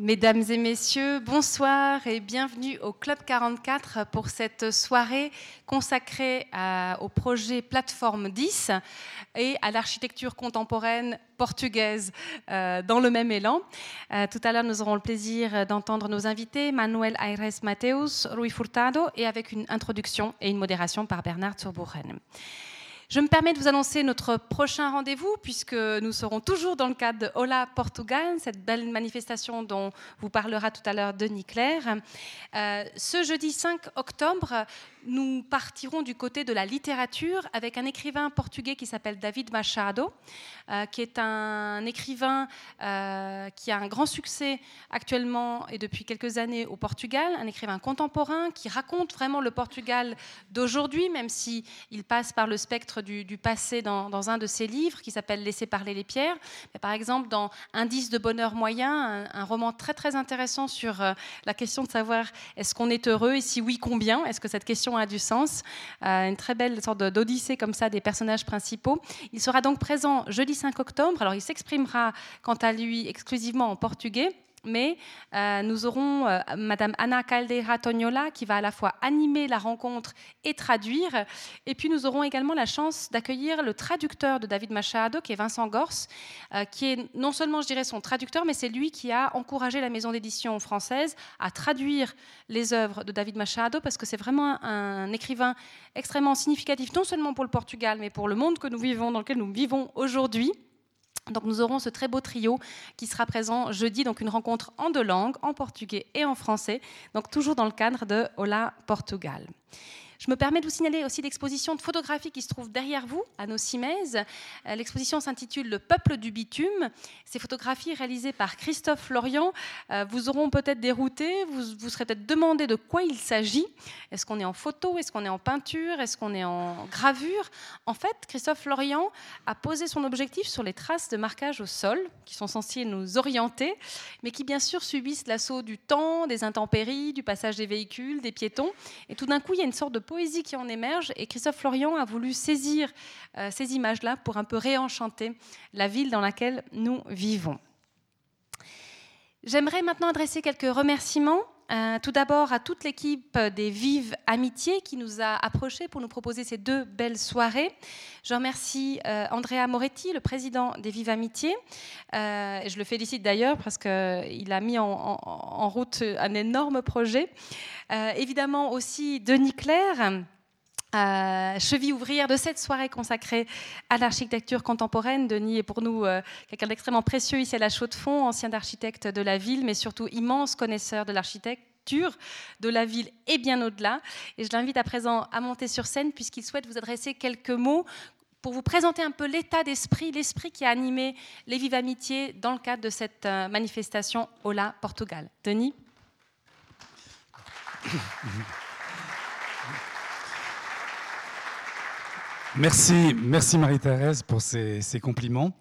Mesdames et messieurs, bonsoir et bienvenue au Club 44 pour cette soirée consacrée au projet Plateforme 10 et à l'architecture contemporaine portugaise euh, dans le même élan. Euh, tout à l'heure, nous aurons le plaisir d'entendre nos invités, Manuel Aires Mateus, Rui Furtado, et avec une introduction et une modération par Bernard Zurbuchen. Je me permets de vous annoncer notre prochain rendez-vous, puisque nous serons toujours dans le cadre de Hola Portugal, cette belle manifestation dont vous parlera tout à l'heure Denis Claire. Euh, ce jeudi 5 octobre, nous partirons du côté de la littérature avec un écrivain portugais qui s'appelle David Machado, euh, qui est un écrivain euh, qui a un grand succès actuellement et depuis quelques années au Portugal, un écrivain contemporain qui raconte vraiment le Portugal d'aujourd'hui, même si il passe par le spectre du, passé dans, un de ses livres qui s'appelle Laisser parler les pierres. Par exemple, dans Indice de bonheur moyen, un, roman très très intéressant sur euh, la question de savoir est-ce qu'on est heureux et si oui, combien? Est-ce que cette question a du sens? Euh, Une très belle sorte d'odyssée comme ça des personnages principaux. Il sera donc présent jeudi 5 octobre. Alors il s'exprimera quant à lui exclusivement en portugais mais euh, nous aurons euh, Madame Anna Caldeira Tognola qui va à la fois animer la rencontre et traduire. Et puis nous aurons également la chance d'accueillir le traducteur de David Machado, qui est Vincent Gors, euh, qui est non seulement, je dirais, son traducteur, mais c'est lui qui a encouragé la maison d'édition française à traduire les œuvres de David Machado, parce que c'est vraiment un écrivain extrêmement significatif, non seulement pour le Portugal, mais pour le monde que nous vivons, dans lequel nous vivons aujourd'hui. Donc nous aurons ce très beau trio qui sera présent jeudi, donc une rencontre en deux langues, en portugais et en français, donc toujours dans le cadre de Hola Portugal. Je me permets de vous signaler aussi l'exposition de photographie qui se trouve derrière vous, à nos Cimaises. Euh, l'exposition s'intitule Le peuple du bitume. Ces photographies réalisées par Christophe Lorient euh, vous auront peut-être dérouté, vous vous serez peut-être demandé de quoi il s'agit. Est-ce qu'on est en photo? Est-ce qu'on est en peinture? Est-ce qu'on est en gravure? En fait, Christophe Lorient a posé son objectif sur les traces de marquage au sol, qui sont censées nous orienter, mais qui bien sûr subissent l'assaut du temps, des intempéries, du passage des véhicules, des piétons. Et tout d'un coup, il y a une sorte de poésie qui en émerge et Christophe Florian a voulu saisir euh, ces images-là pour un peu réenchanter la ville dans laquelle nous vivons. J'aimerais maintenant adresser quelques remerciements euh, tout d'abord à toute l'équipe des Vives Amitiés qui nous a approchés pour nous proposer ces deux belles soirées. Je remercie euh, Andrea Moretti, le président des Vives Amitiés. je le félicite d'ailleurs parce qu'il a mis en, route un énorme projet. Euh, évidemment aussi Denis Claire. Euh, cheville ouvrière de cette soirée consacrée à l'architecture contemporaine. Denis est pour nous euh, quelqu'un d'extrêmement précieux ici à la Chaux-de-Fonds, ancien architecte de la ville, mais surtout immense connaisseur de l'architecture de la ville et bien au-delà. Et je l'invite à présent à monter sur scène puisqu'il souhaite vous adresser quelques mots pour vous présenter un peu l'état d'esprit, l'esprit qui a animé les Vives Amitiés dans le cadre de cette manifestation Hola Portugal. Denis Merci, merci Marie-Thérèse pour ces, compliments.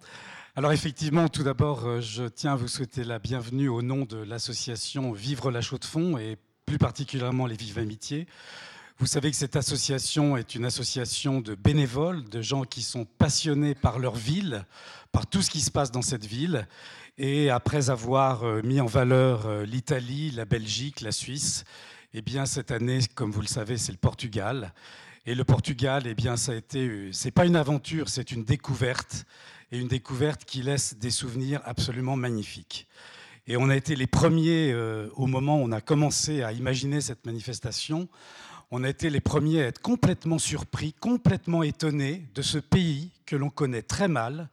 Alors effectivement, tout d'abord, euh, je tiens à vous souhaiter la bienvenue au nom de l'association Vivre la Chaux-de-Fonds et plus particulièrement les Vives Amitiés. Vous savez que cette association est une association de bénévoles, de gens qui sont passionnés par leur ville, par tout ce qui se passe dans cette ville. Et après avoir euh, mis en valeur euh, l'Italie, la Belgique, la Suisse, eh bien, cette année, comme vous le savez, c'est le Portugal. Et le Portugal, eh bien, ça a été, c'est pas une aventure, c'est une découverte, et une découverte qui laisse des souvenirs absolument magnifiques. Et on a été les premiers, euh, au moment où on a commencé à imaginer cette manifestation, on a été les premiers à être complètement surpris, complètement étonnés de ce pays que l'on connaît très mal,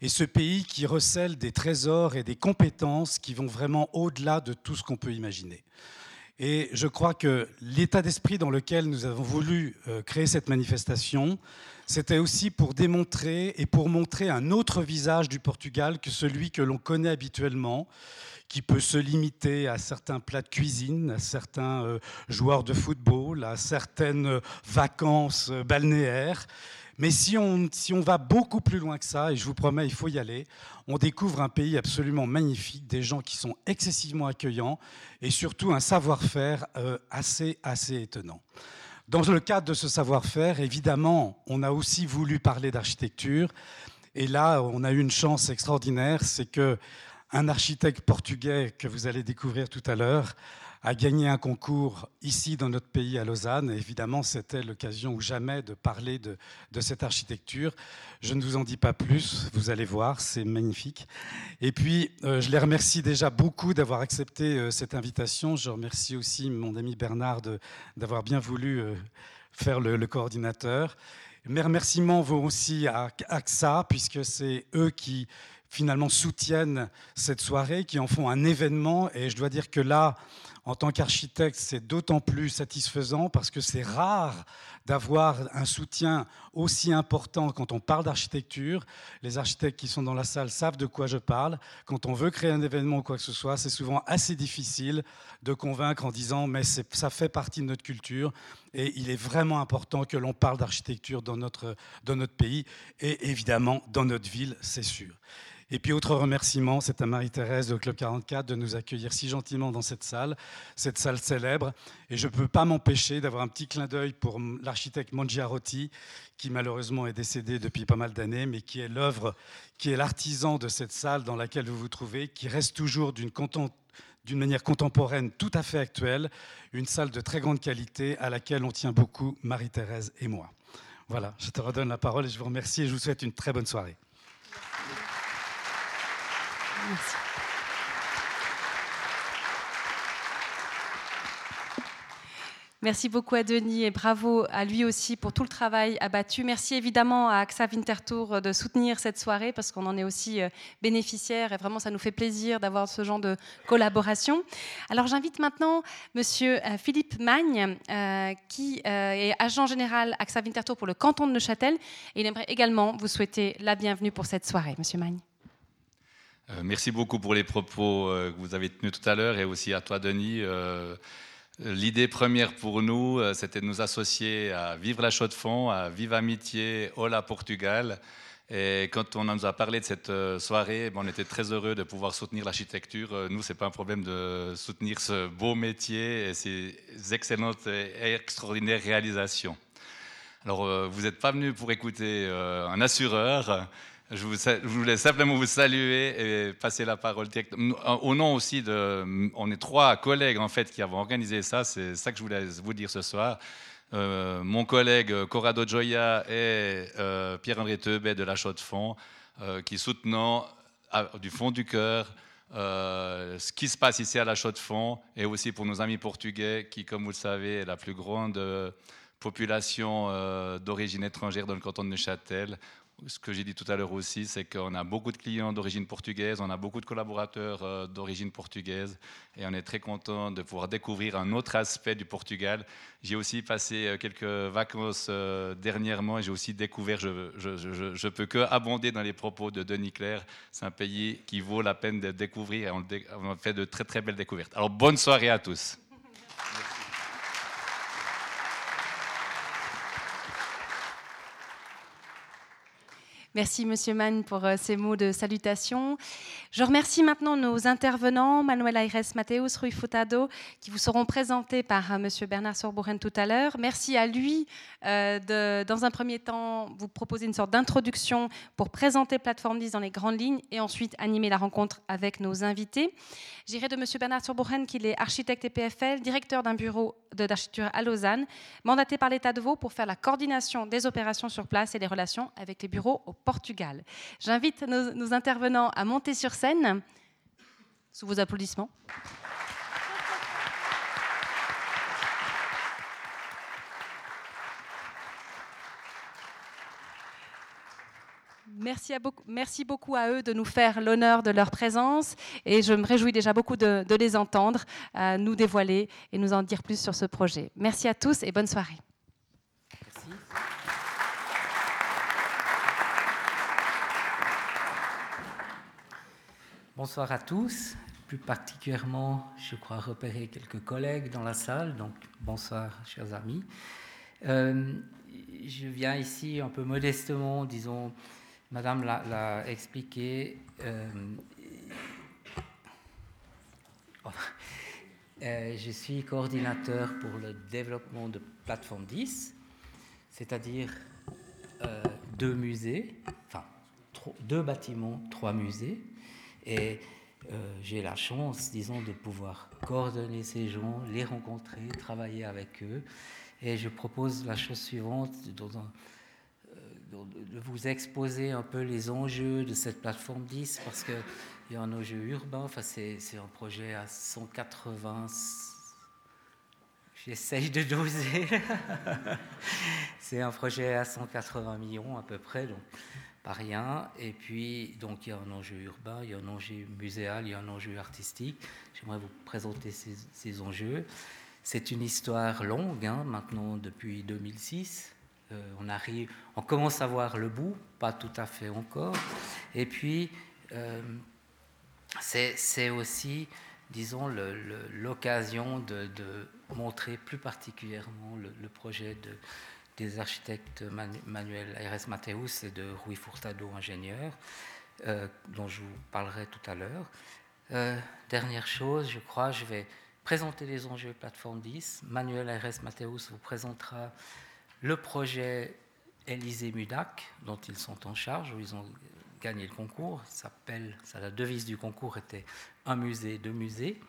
et ce pays qui recèle des trésors et des compétences qui vont vraiment au-delà de tout ce qu'on peut imaginer. Et je crois que l'état d'esprit dans lequel nous avons voulu euh, créer cette manifestation, c'était aussi pour démontrer et pour montrer un autre visage du Portugal que celui que l'on connaît habituellement, qui peut se limiter à certains plats de cuisine, à certains euh, joueurs de football, à certaines vacances euh, balnéaires. Mais si on, si on va beaucoup plus loin que ça, et je vous promets, il faut y aller, on découvre un pays absolument magnifique, des gens qui sont excessivement accueillants et surtout un savoir-faire euh, assez, assez étonnant. Dans le cadre de ce savoir-faire, évidemment, on a aussi voulu parler d'architecture. Et là, on a eu une chance extraordinaire, c'est que un architecte portugais que vous allez découvrir tout à l'heure a gagné un concours ici dans notre pays à Lausanne. évidemment, c'était l'occasion ou jamais de parler de, cette architecture. Je ne vous en dis pas plus, vous allez voir, c'est magnifique. Et puis, euh, je les remercie déjà beaucoup d'avoir accepté euh, cette invitation. Je remercie aussi mon ami Bernard d'avoir bien voulu euh, faire le, le, coordinateur. Mes remerciements vont aussi à AXA, puisque c'est eux qui finalement soutiennent cette soirée, qui en font un événement. Et je dois dire que là, en tant qu'architecte, c'est d'autant plus satisfaisant parce que c'est rare d'avoir un soutien aussi important quand on parle d'architecture. Les architectes qui sont dans la salle savent de quoi je parle. Quand on veut créer un événement ou quoi que ce soit, c'est souvent assez difficile de convaincre en disant mais ça fait partie de notre culture et il est vraiment important que l'on parle d'architecture dans notre, dans notre pays et évidemment dans notre ville, c'est sûr. Et puis, autre remerciement, c'est à Marie-Thérèse au Club 44 de nous accueillir si gentiment dans cette salle, cette salle célèbre. Et je ne peux pas m'empêcher d'avoir un petit clin d'œil pour l'architecte Mongiarotti, qui malheureusement est décédé depuis pas mal d'années, mais qui est l'œuvre, qui est l'artisan de cette salle dans laquelle vous vous trouvez, qui reste toujours d'une d'une manière contemporaine tout à fait actuelle, une salle de très grande qualité à laquelle on tient beaucoup, Marie-Thérèse et moi. Voilà, je te redonne la parole et je vous remercie et je vous souhaite une très bonne soirée. Merci. beaucoup à Denis et bravo à lui aussi pour tout le travail abattu. Merci évidemment à AXA Winterthur de soutenir cette soirée parce qu'on en est aussi euh, bénéficiaire et vraiment ça nous fait plaisir d'avoir ce genre de collaboration. Alors j'invite maintenant Monsieur euh, Philippe Magne euh, qui est agent général AXA Winterthur pour le canton de Neuchâtel et il aimerait également vous souhaiter la bienvenue pour cette soirée. Monsieur Magne. Euh, merci beaucoup pour les propos euh, que vous avez tenus tout à l'heure et aussi à toi, Denis. Euh, l'idée première pour nous, c'était de nous associer à Vivre la Chaux de Fonds, à Vive Amitié, Hola Portugal. Et quand on nous a parlé de cette soirée, ben, on était très heureux de pouvoir soutenir l'architecture. Nous, ce n'est pas un problème de soutenir ce beau métier et ces excellentes et extraordinaires réalisations. Alors, vous n'êtes pas venu pour écouter un assureur. Je, voulais simplement vous saluer et passer la parole Au nom aussi de. On est trois collègues en fait qui avons organisé ça, c'est ça que je voulais vous dire ce soir. Euh, mon collègue Corrado Gioia et euh, Pierre-André Teubet de la Chaux de Fonds, euh, qui soutenant du fond du cœur ce qui se passe ici à la Chaux de Fonds, et aussi pour nos amis portugais, qui, comme vous le savez, est la plus grande population d'origine étrangère dans le canton de Neuchâtel ce que j'ai dit tout à l'heure aussi, c'est qu'on a beaucoup de clients d'origine portugaise, on a beaucoup de collaborateurs euh, d'origine portugaise et on est très content de pouvoir découvrir un autre aspect du Portugal. J'ai aussi passé euh, quelques vacances euh, dernièrement et j'ai aussi découvert, je peux que abonder dans les propos de Denis Claire, c'est un pays qui vaut la peine de découvrir et on, on fait de très très belles découvertes. Alors bonne soirée à tous. Merci, Monsieur Mann, pour euh, ces mots de salutation. Je remercie maintenant nos intervenants, Manuel Aires Mateus, Rui Futado, qui vous seront présentés par euh, Monsieur Bernard Sorboren tout à l'heure. Merci à lui euh, de, dans un premier temps, vous proposer une sorte d'introduction pour présenter Plateforme 10 dans les grandes lignes et ensuite animer la rencontre avec nos invités. J'irai de Monsieur Bernard Sorboren, qui est architecte et PFL, directeur d'un bureau d'architecture à Lausanne, mandaté par l'État de Vaud pour faire la coordination des opérations sur place et des relations avec les bureaux au Portugal. J'invite nos, intervenants à monter sur scène sous vos applaudissements. Merci, beaucoup, merci, beaucoup, à eux de nous faire l'honneur de leur présence et je me réjouis déjà beaucoup de, les entendre, euh, nous dévoiler et nous en dire plus sur ce projet. Merci à tous et bonne soirée. Bonsoir à tous. Plus particulièrement, je crois repérer quelques collègues dans la salle, donc bonsoir, chers amis. Euh, je viens ici un peu modestement, disons, Madame l'a expliqué. Euh, euh, je suis coordinateur pour le développement de Plateforme 10, c'est-à-dire deux musées, enfin deux bâtiments, trois musées et j'ai la chance, disons, de pouvoir coordonner ces gens, les rencontrer, travailler avec eux. Et je propose la chose suivante, de vous exposer un peu les enjeux de cette plateforme 10, parce qu'il y a un enjeu urbain, enfin, c'est un projet à 180 J'essaye de doser. c'est un projet à 180 millions à peu près, donc pas rien. Et puis, donc, il y a un enjeu urbain, il y a un enjeu muséal, il y a un enjeu artistique. J'aimerais vous présenter ces, enjeux. C'est une histoire longue, hein, maintenant depuis 2006. Euh, on, arrive, on commence à voir le bout, pas tout à fait encore. Et puis, euh, c'est aussi, disons, l'occasion de montrer plus particulièrement le, projet de, des architectes Manuel Aires Mateus et de Rui Furtado, ingénieur, euh, dont je vous parlerai tout à l'heure. Euh, dernière chose, je crois, je vais présenter les enjeux plateforme 10. Manuel Aires Mateus vous présentera le projet Élysée Mudac, dont ils sont en charge, où ils ont gagné le concours. Ça la devise du concours était un musée, deux musées.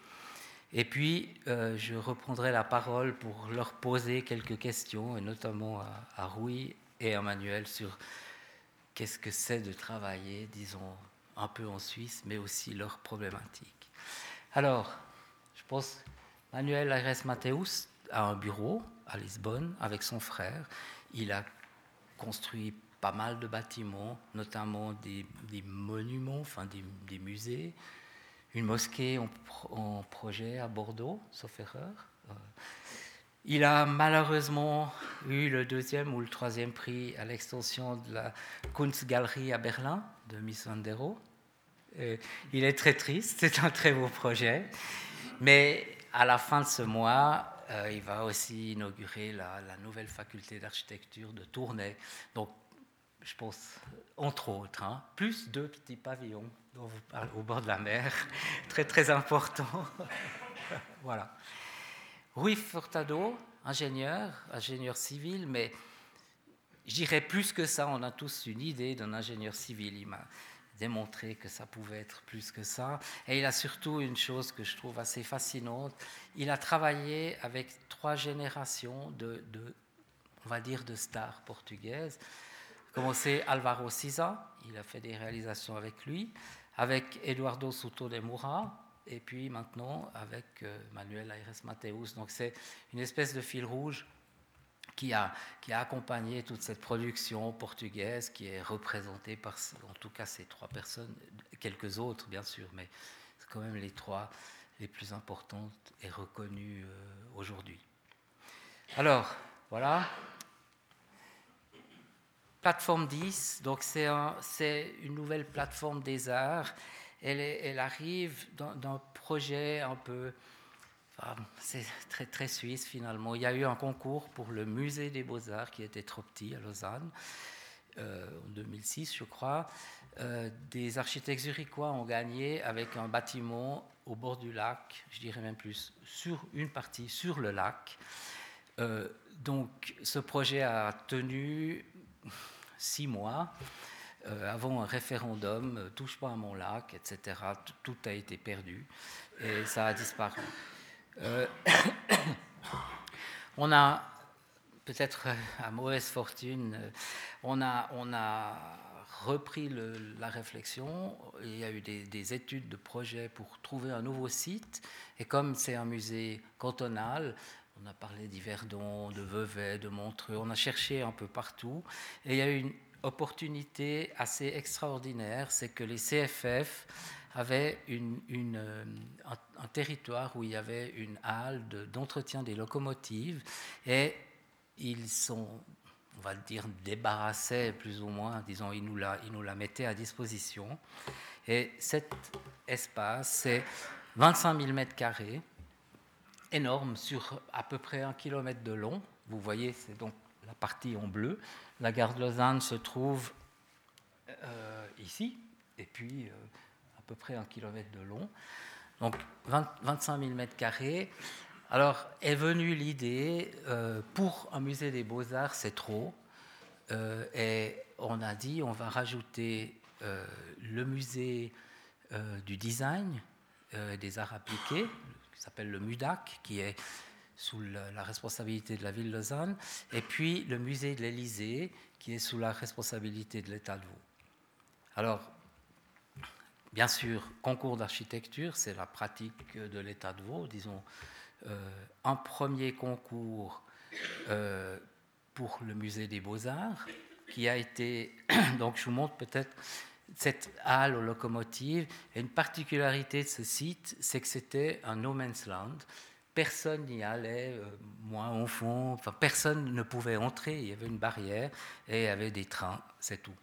Et puis, euh, je reprendrai la parole pour leur poser quelques questions, et notamment à, à Rui et à Manuel, sur qu'est-ce que c'est de travailler, disons, un peu en Suisse, mais aussi leurs problématiques. Alors, je pense, Manuel Aires Mateus a un bureau à Lisbonne avec son frère. Il a construit pas mal de bâtiments, notamment des, monuments, enfin des musées, une mosquée en, projet à Bordeaux, sauf erreur. Euh, il a malheureusement eu le deuxième ou le troisième prix à l'extension de la Kunstgalerie à Berlin de Miss Vandero. il est très triste, c'est un très beau projet. Mais à la fin de ce mois, euh, il va aussi inaugurer la, la nouvelle faculté d'architecture de Tournai. Donc je pense, entre autres, hein. plus deux petits pavillons dont vous parlez au bord de la mer, très très important. voilà. Rui Furtado, ingénieur, ingénieur civil, mais j'irais plus que ça. On a tous une idée d'un ingénieur civil. Il m'a démontré que ça pouvait être plus que ça. Et il a surtout une chose que je trouve assez fascinante. Il a travaillé avec trois générations de, de on va dire, de stars portugaises commencé Alvaro Siza, il a fait des réalisations avec lui, avec Eduardo Souto de Moura, et puis maintenant avec euh, Manuel Aires Mateus. Donc c'est une espèce de fil rouge qui a, qui a accompagné toute cette production portugaise qui est représentée par, en tout cas, ces trois personnes, quelques autres bien sûr, mais c'est quand même les trois les plus importantes et reconnues euh, aujourd'hui. Alors, voilà, Plateforme 10, donc c'est une nouvelle plateforme des arts. Elle, elle arrive d'un projet un peu. c'est très, très suisse finalement. Il y a eu un concours pour le musée des beaux-arts qui était trop petit à Lausanne, euh, en 2006, je crois. Euh, des architectes zurichois ont gagné avec un bâtiment au bord du lac, je dirais même plus, sur une partie sur le lac. Euh, donc ce projet a tenu six mois euh, avant un référendum, euh, touche pas à mon lac, etc. Tout a été perdu et ça a disparu. Euh, on a peut-être à mauvaise fortune, on a, on a repris la réflexion. Il y a eu des, des, études de projet pour trouver un nouveau site. Et comme c'est un musée cantonal, on a parlé d'Yverdon, de Vevey, de Montreux, on a cherché un peu partout. Et il y a eu une opportunité assez extraordinaire, c'est que les CFF avaient euh, un, territoire où il y avait une halle d'entretien des locomotives et ils sont, on va dire, débarrassés plus ou moins, disons, ils nous la, ils nous la mettaient à disposition. Et cet espace, c'est 25 000 mètres carrés énorme sur à peu près un kilomètre de long. Vous voyez, c'est donc la partie en bleu. La gare de Lausanne se trouve euh, ici, et puis euh, à peu près un kilomètre de long. Donc 25 000 mètres carrés. Alors est venue l'idée, euh, pour un musée des beaux-arts, c'est trop. et on a dit, on va rajouter le musée du design des arts appliqués, s'appelle le MUDAC, qui est sous la responsabilité de la ville de Lausanne, et puis le musée de l'Élysée, qui est sous la responsabilité de l'État de Vaud. Alors, bien sûr, concours d'architecture, c'est la pratique de l'État de Vaud, disons, euh, un premier concours euh, pour le musée des beaux-arts, qui a été, donc je vous montre peut-être cette halle aux locomotives, et une particularité de ce site, c'est que c'était un no man's land, personne n'y allait, euh, moins au fond, enfin, personne ne pouvait entrer, il y avait une barrière et il y avait des trains, c'est tout.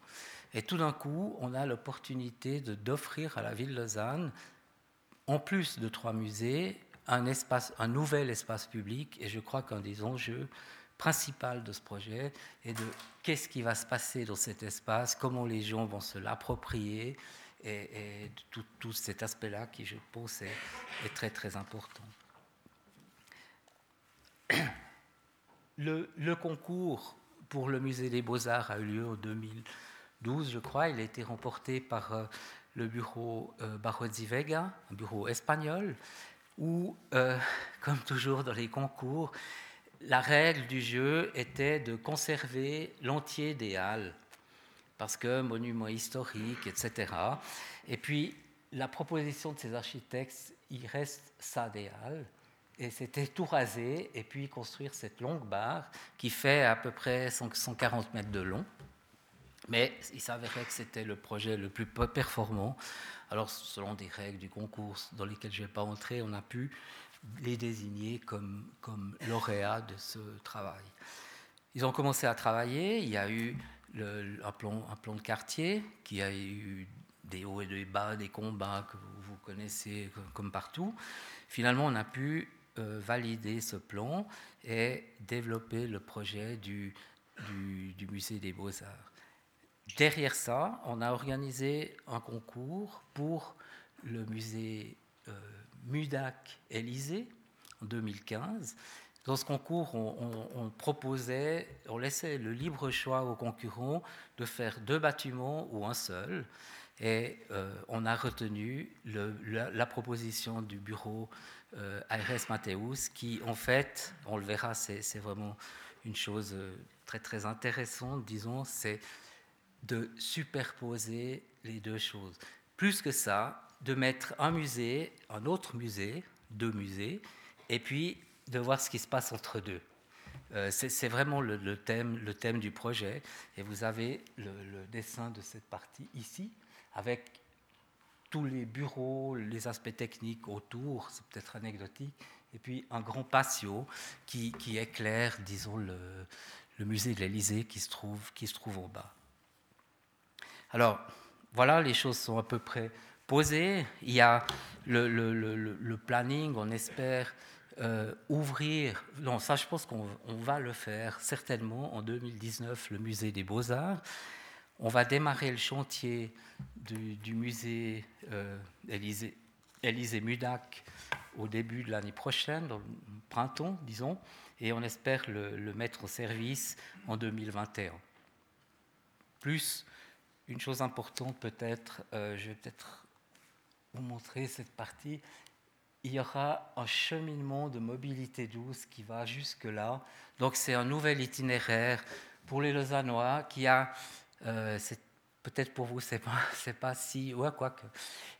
Et tout d'un coup, on a l'opportunité d'offrir à la ville de Lausanne, en plus de trois musées, un, un nouvel espace public, et je crois qu'un des enjeux principaux de ce projet est de qu'est-ce qui va se passer dans cet espace, comment les gens vont se l'approprier, et, tout, cet aspect-là qui, je pense, est très très important. Le, concours pour le musée des beaux-arts a eu lieu en 2012, je crois. Il a été remporté par euh, le bureau euh, Barozzi Vega, un bureau espagnol, où, euh, comme toujours dans les concours, la règle du jeu était de conserver l'entier des halles, parce que monument historique, etc. Et puis, la proposition de ces architectes, il reste ça des halles et c'était tout raser et puis construire cette longue barre qui fait à peu près 140 mètres de long. Mais il s'avérait que c'était le projet le plus performant. Alors, selon des règles du concours dans lesquelles je ne vais pas entrer, on a pu les désigner comme, comme lauréats de ce travail. Ils ont commencé à travailler. Il y a eu le, un, plan, un, plan, de quartier qui a eu des hauts et des bas, des combats que vous connaissez comme partout. Finalement, on a pu euh, valider ce plan et développer le projet du, du, musée des beaux-arts. Derrière ça, on a organisé un concours pour le musée euh, Mudac Élysée en 2015. Dans ce concours, on, proposait, on laissait le libre choix aux concurrents de faire deux bâtiments ou un seul. Et euh, on a retenu la, proposition du bureau euh, Aires Mateus, qui en fait, on le verra, c'est vraiment une chose euh, très très intéressante, disons, c'est de superposer les deux choses. Plus que ça, de mettre un musée, un autre musée, deux musées, et puis de voir ce qui se passe entre deux. Euh, c'est vraiment le, thème, du projet. Et vous avez le, dessin de cette partie ici, avec tous les bureaux, les aspects techniques autour, c'est peut-être anecdotique, et puis un grand patio qui, éclaire, disons, le, musée de l'Élysée qui, se trouve, qui se trouve au bas. Alors, voilà, les choses sont à peu près Il y a le, planning, on espère euh, ouvrir, non, ça je pense qu'on va le faire certainement en 2019, le musée des beaux-arts. On va démarrer le chantier du, musée euh, Élysée, Mudac au début de l'année prochaine, dans le printemps, disons, et on espère le, mettre au service en 2021. Plus, une chose importante peut-être, euh, je vais peut-être vous montrer cette partie, il y aura un cheminement de mobilité douce qui va jusque-là. Donc c'est un nouvel itinéraire pour les Lausannois qui a euh, peut-être pour vous, c'est pas, c'est pas si. Ouais, quoi que.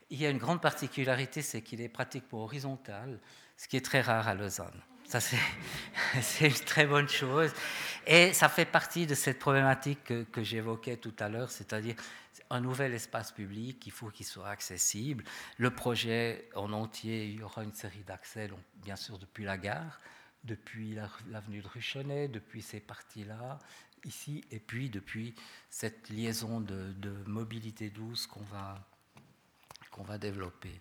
Il y a une grande particularité, c'est qu'il est pratique pour horizontal, ce qui est très rare à Lausanne. Ça, c'est, une très bonne chose. Et ça fait partie de cette problématique que, que j'évoquais tout à l'heure, c'est-à-dire un nouvel espace public, il faut qu'il soit accessible. Le projet en entier, il y aura une série d'accès, bien sûr depuis la gare, depuis l'avenue de Ruchonnet, depuis ces parties-là, ici, et puis depuis cette liaison de, mobilité douce qu'on va, va développer.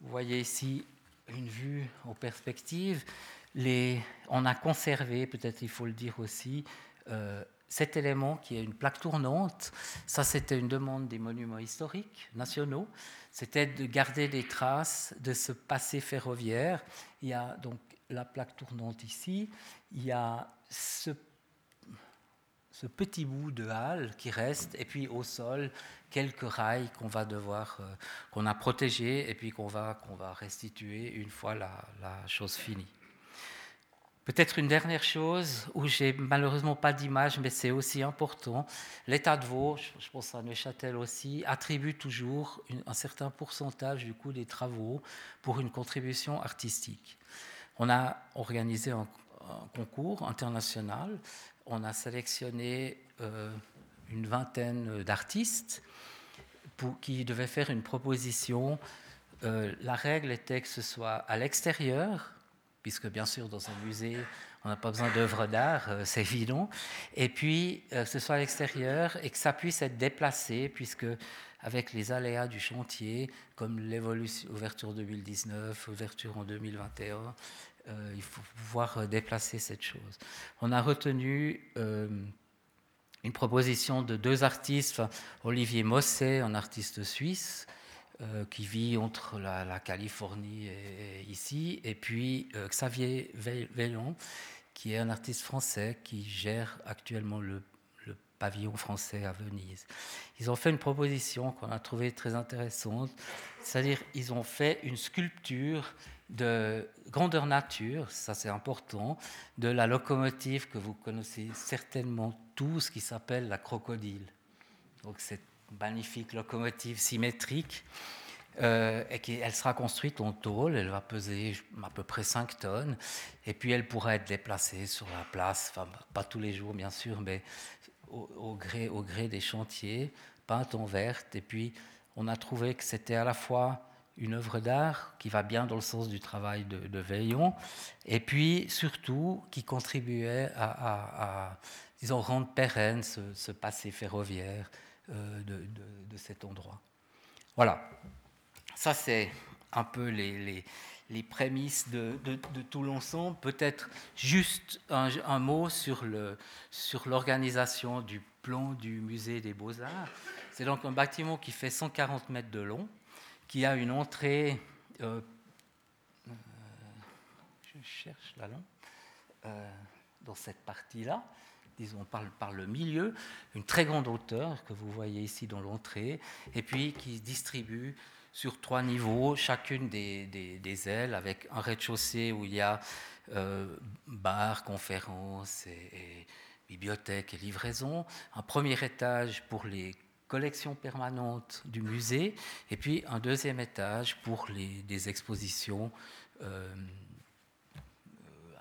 Vous voyez ici une vue en perspective. Les, on a conservé, peut-être il faut le dire aussi, euh, cet élément qui est une plaque tournante. Ça, c'était une demande des monuments historiques nationaux. C'était de garder des traces de ce passé ferroviaire. Il y a donc la plaque tournante ici, il y a ce, petit bout de halle qui reste, et puis au sol, quelques rails qu'on va devoir, qu'on a protégés, et puis qu'on va, va restituer une fois la chose finie. Peut-être une dernière chose où j'ai malheureusement pas d'image, mais c'est aussi important. L'État de Vaud, je pense à Neuchâtel aussi, attribue toujours un certain pourcentage du coût des travaux pour une contribution artistique. On a organisé un, concours international, on a sélectionné euh, une vingtaine d'artistes qui devaient faire une proposition. Euh, la règle était que ce soit à l'extérieur, puisque bien sûr dans un musée, on n'a pas besoin d'œuvres d'art, euh, c'est évident. Et puis euh, que ce soit à l'extérieur et que ça puisse être déplacé, puisque avec les aléas du chantier, comme l'évolution, ouverture 2019, ouverture en 2021, euh, il faut pouvoir déplacer cette chose. On a retenu une proposition de deux artistes, Olivier Mosset, un artiste suisse, euh, qui vit entre la, Californie et, ici, et puis euh, Xavier Veillon, qui est un artiste français qui gère actuellement le, pavillon français à Venise. Ils ont fait une proposition qu'on a trouvée très intéressante, c'est-à-dire ils ont fait une sculpture de grandeur nature, ça c'est important, de la locomotive que vous connaissez certainement tous, qui s'appelle la crocodile. Donc c'est magnifique locomotive symétrique. Euh, et elle sera construite en tôle, elle va peser à peu près 5 tonnes, et puis elle pourra être déplacée sur la place, pas tous les jours bien sûr, mais au, gré, au gré des chantiers, peinte en verte, et puis on a trouvé que c'était à la fois une œuvre d'art qui va bien dans le sens du travail de, Veillon, et puis surtout qui contribuait à, disons, rendre pérenne ce, passé ferroviaire, euh, de, cet endroit. Voilà, ça c'est un peu les, les, prémices de, tout l'ensemble. Peut-être juste un, mot sur l'organisation sur du plan du musée des beaux-arts. C'est donc un bâtiment qui fait 140 mètres de long, qui a une entrée... Euh, euh, je cherche là, là dans cette partie-là, disons par, par, le milieu, une très grande hauteur que vous voyez ici dans l'entrée, et puis qui distribue sur trois niveaux, chacune des, des, ailes, avec un rez-de-chaussée où il y a euh, bar, conférences, et, bibliothèque et livraison, un premier étage pour les collections permanentes du musée, et puis un deuxième étage pour les, des expositions. Euh,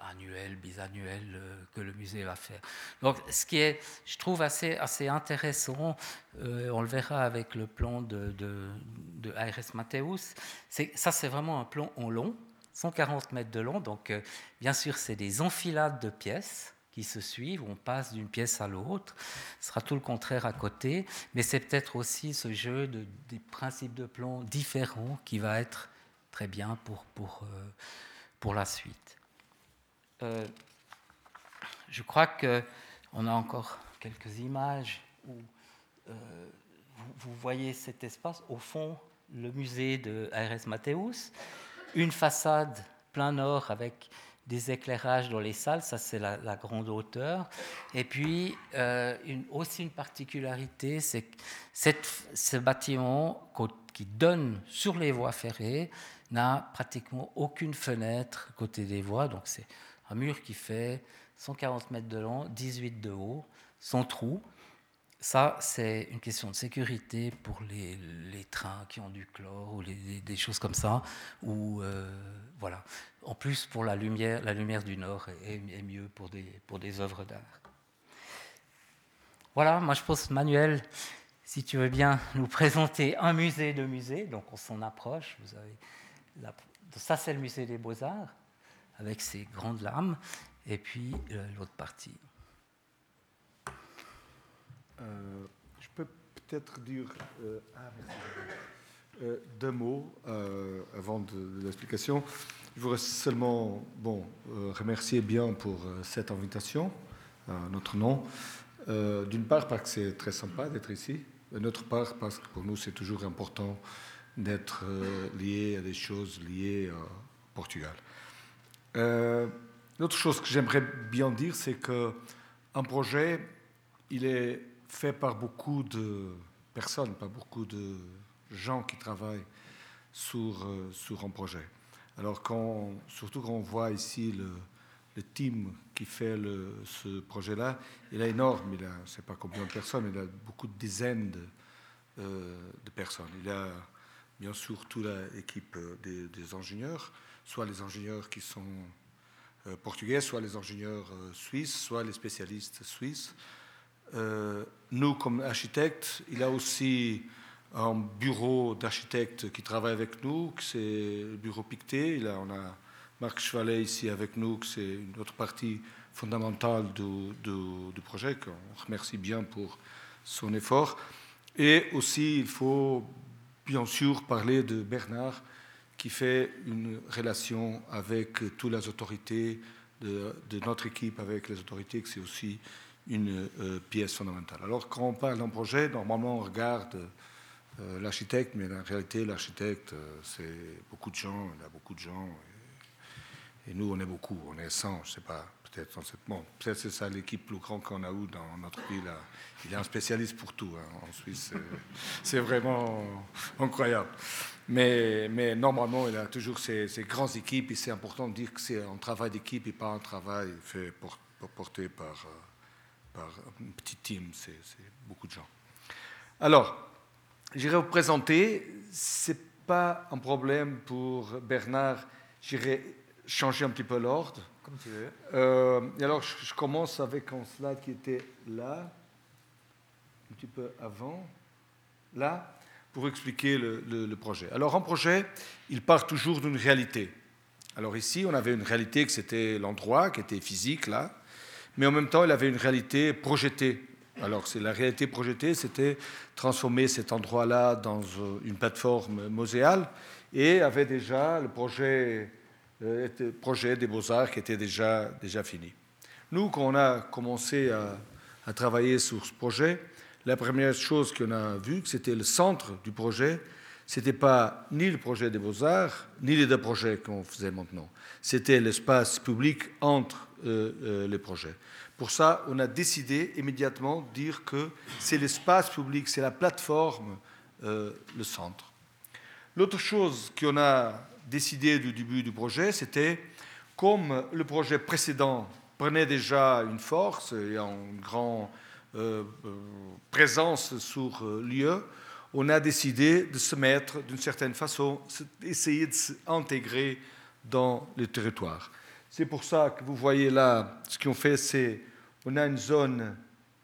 annuel, bisannuel euh, que le musée va faire. Donc, ce qui est, je trouve, assez, intéressant, euh, on le verra avec le plan de, de, de ARS Matthäus, ça c'est vraiment un plan en long, 140 mètres de long, donc euh, bien sûr c'est des enfilades de pièces qui se suivent, on passe d'une pièce à l'autre, ce sera tout le contraire à côté, mais c'est peut-être aussi ce jeu de, des principes de plan différents qui va être très bien pour, pour, pour la suite. Euh, je crois qu'on a encore quelques images où euh, vous, voyez cet espace. Au fond, le musée de ARS Matthäus, une façade plein nord avec des éclairages dans les salles, ça c'est la, grande hauteur. Et puis euh, aussi une particularité, c'est que ce bâtiment qui donne sur les voies ferrées n'a pratiquement aucune fenêtre côté des voies, donc c'est un mur qui fait 140 mètres de long, 18 de haut, sans trou. Ça, c'est une question de sécurité pour les, trains qui ont du chlore ou des choses comme ça. Ou euh, voilà. En plus, pour la lumière, la lumière du nord est, mieux pour des, œuvres d'art. Voilà, moi je pense, Manuel, si tu veux bien nous présenter un musée de musée, donc on s'en approche. Ça, c'est le musée des beaux-arts avec ses grandes lames, et puis euh, l'autre partie. Euh, je peux peut-être dire euh, ah, deux mots avant de, l'explication. Je voudrais seulement bon, remercier bien pour cette invitation notre nom. D'une part parce que c'est très sympa d'être ici, d'autre part parce que pour nous c'est toujours important d'être lié à des choses liées à Portugal. Euh, L'autre chose que j'aimerais bien dire, c'est qu'un projet il est fait par beaucoup de personnes, par beaucoup de gens qui travaillent sur, euh, sur un projet. Alors, quand, surtout quand on voit ici le, le team qui fait ce projet-là, il est énorme. Il a, je ne sais pas combien de personnes, il a beaucoup de dizaines de, euh, de personnes. Il a bien sûr toute l'équipe des, des, ingénieurs, soit les ingénieurs qui sont euh, portugais, soit les ingénieurs euh, suisses, soit les spécialistes suisses. Euh, nous, comme architectes, il a aussi un bureau d'architectes qui travaille avec nous, c'est le bureau Pictet. Là, on a Marc Chevalet ici avec nous, c'est une autre partie fondamentale du, du projet, qu'on remercie bien pour son effort. Et aussi, il faut bien sûr parler de Bernard, qui fait une relation avec toutes les autorités de, notre équipe, avec les autorités, que c'est aussi une euh, pièce fondamentale. Alors, quand on parle d'un projet, normalement, on regarde euh, l'architecte, mais en réalité, l'architecte, euh, c'est beaucoup de gens, il y a beaucoup de gens, et, et, nous, on est beaucoup, on est 100, je ne sais pas, bon, c'est ça l'équipe plus grande qu'on a eu dans notre pays. Là. Il est un spécialiste pour tout hein, en Suisse, c'est vraiment incroyable. Mais, normalement, il a toujours ces, ces grandes équipes, et c'est important de dire que c'est un travail d'équipe et pas un travail fait pour, pour porter par par un petit team, c'est beaucoup de gens. Alors, j'irai vous présenter, ce n'est pas un problème pour Bernard, j'irai changer un petit peu l'ordre. Comme tu veux. Euh, alors, je, commence avec un slide qui était là, un petit peu avant, là, pour expliquer le projet. Alors, un projet, il part toujours d'une réalité. Alors ici, on avait une réalité que c'était l'endroit, qui était physique, là mais en même temps, il avait une réalité projetée. Alors, c'est la réalité projetée, c'était transformer cet endroit-là dans euh, une plateforme muséale et avait déjà le projet, euh, projet des beaux-arts qui était déjà, déjà fini. Nous, quand on a commencé à, travailler sur ce projet, la première chose qu'on a vue, c'était le centre du projet, c'était pas ni le projet des beaux-arts, ni les deux projets qu'on faisait maintenant. C'était l'espace public entre euh, euh, les projets. Pour ça, on a décidé immédiatement de dire que c'est l'espace public, c'est la plateforme, euh, le centre. L'autre chose qu'on a décidé du début du projet, c'était comme le projet précédent prenait déjà une force et une grande euh, présence sur lieu, on a décidé de se mettre d'une certaine façon, essayer de s'intégrer dans le territoire. C'est pour ça que vous voyez là, ce qu'on fait, c'est on a une zone,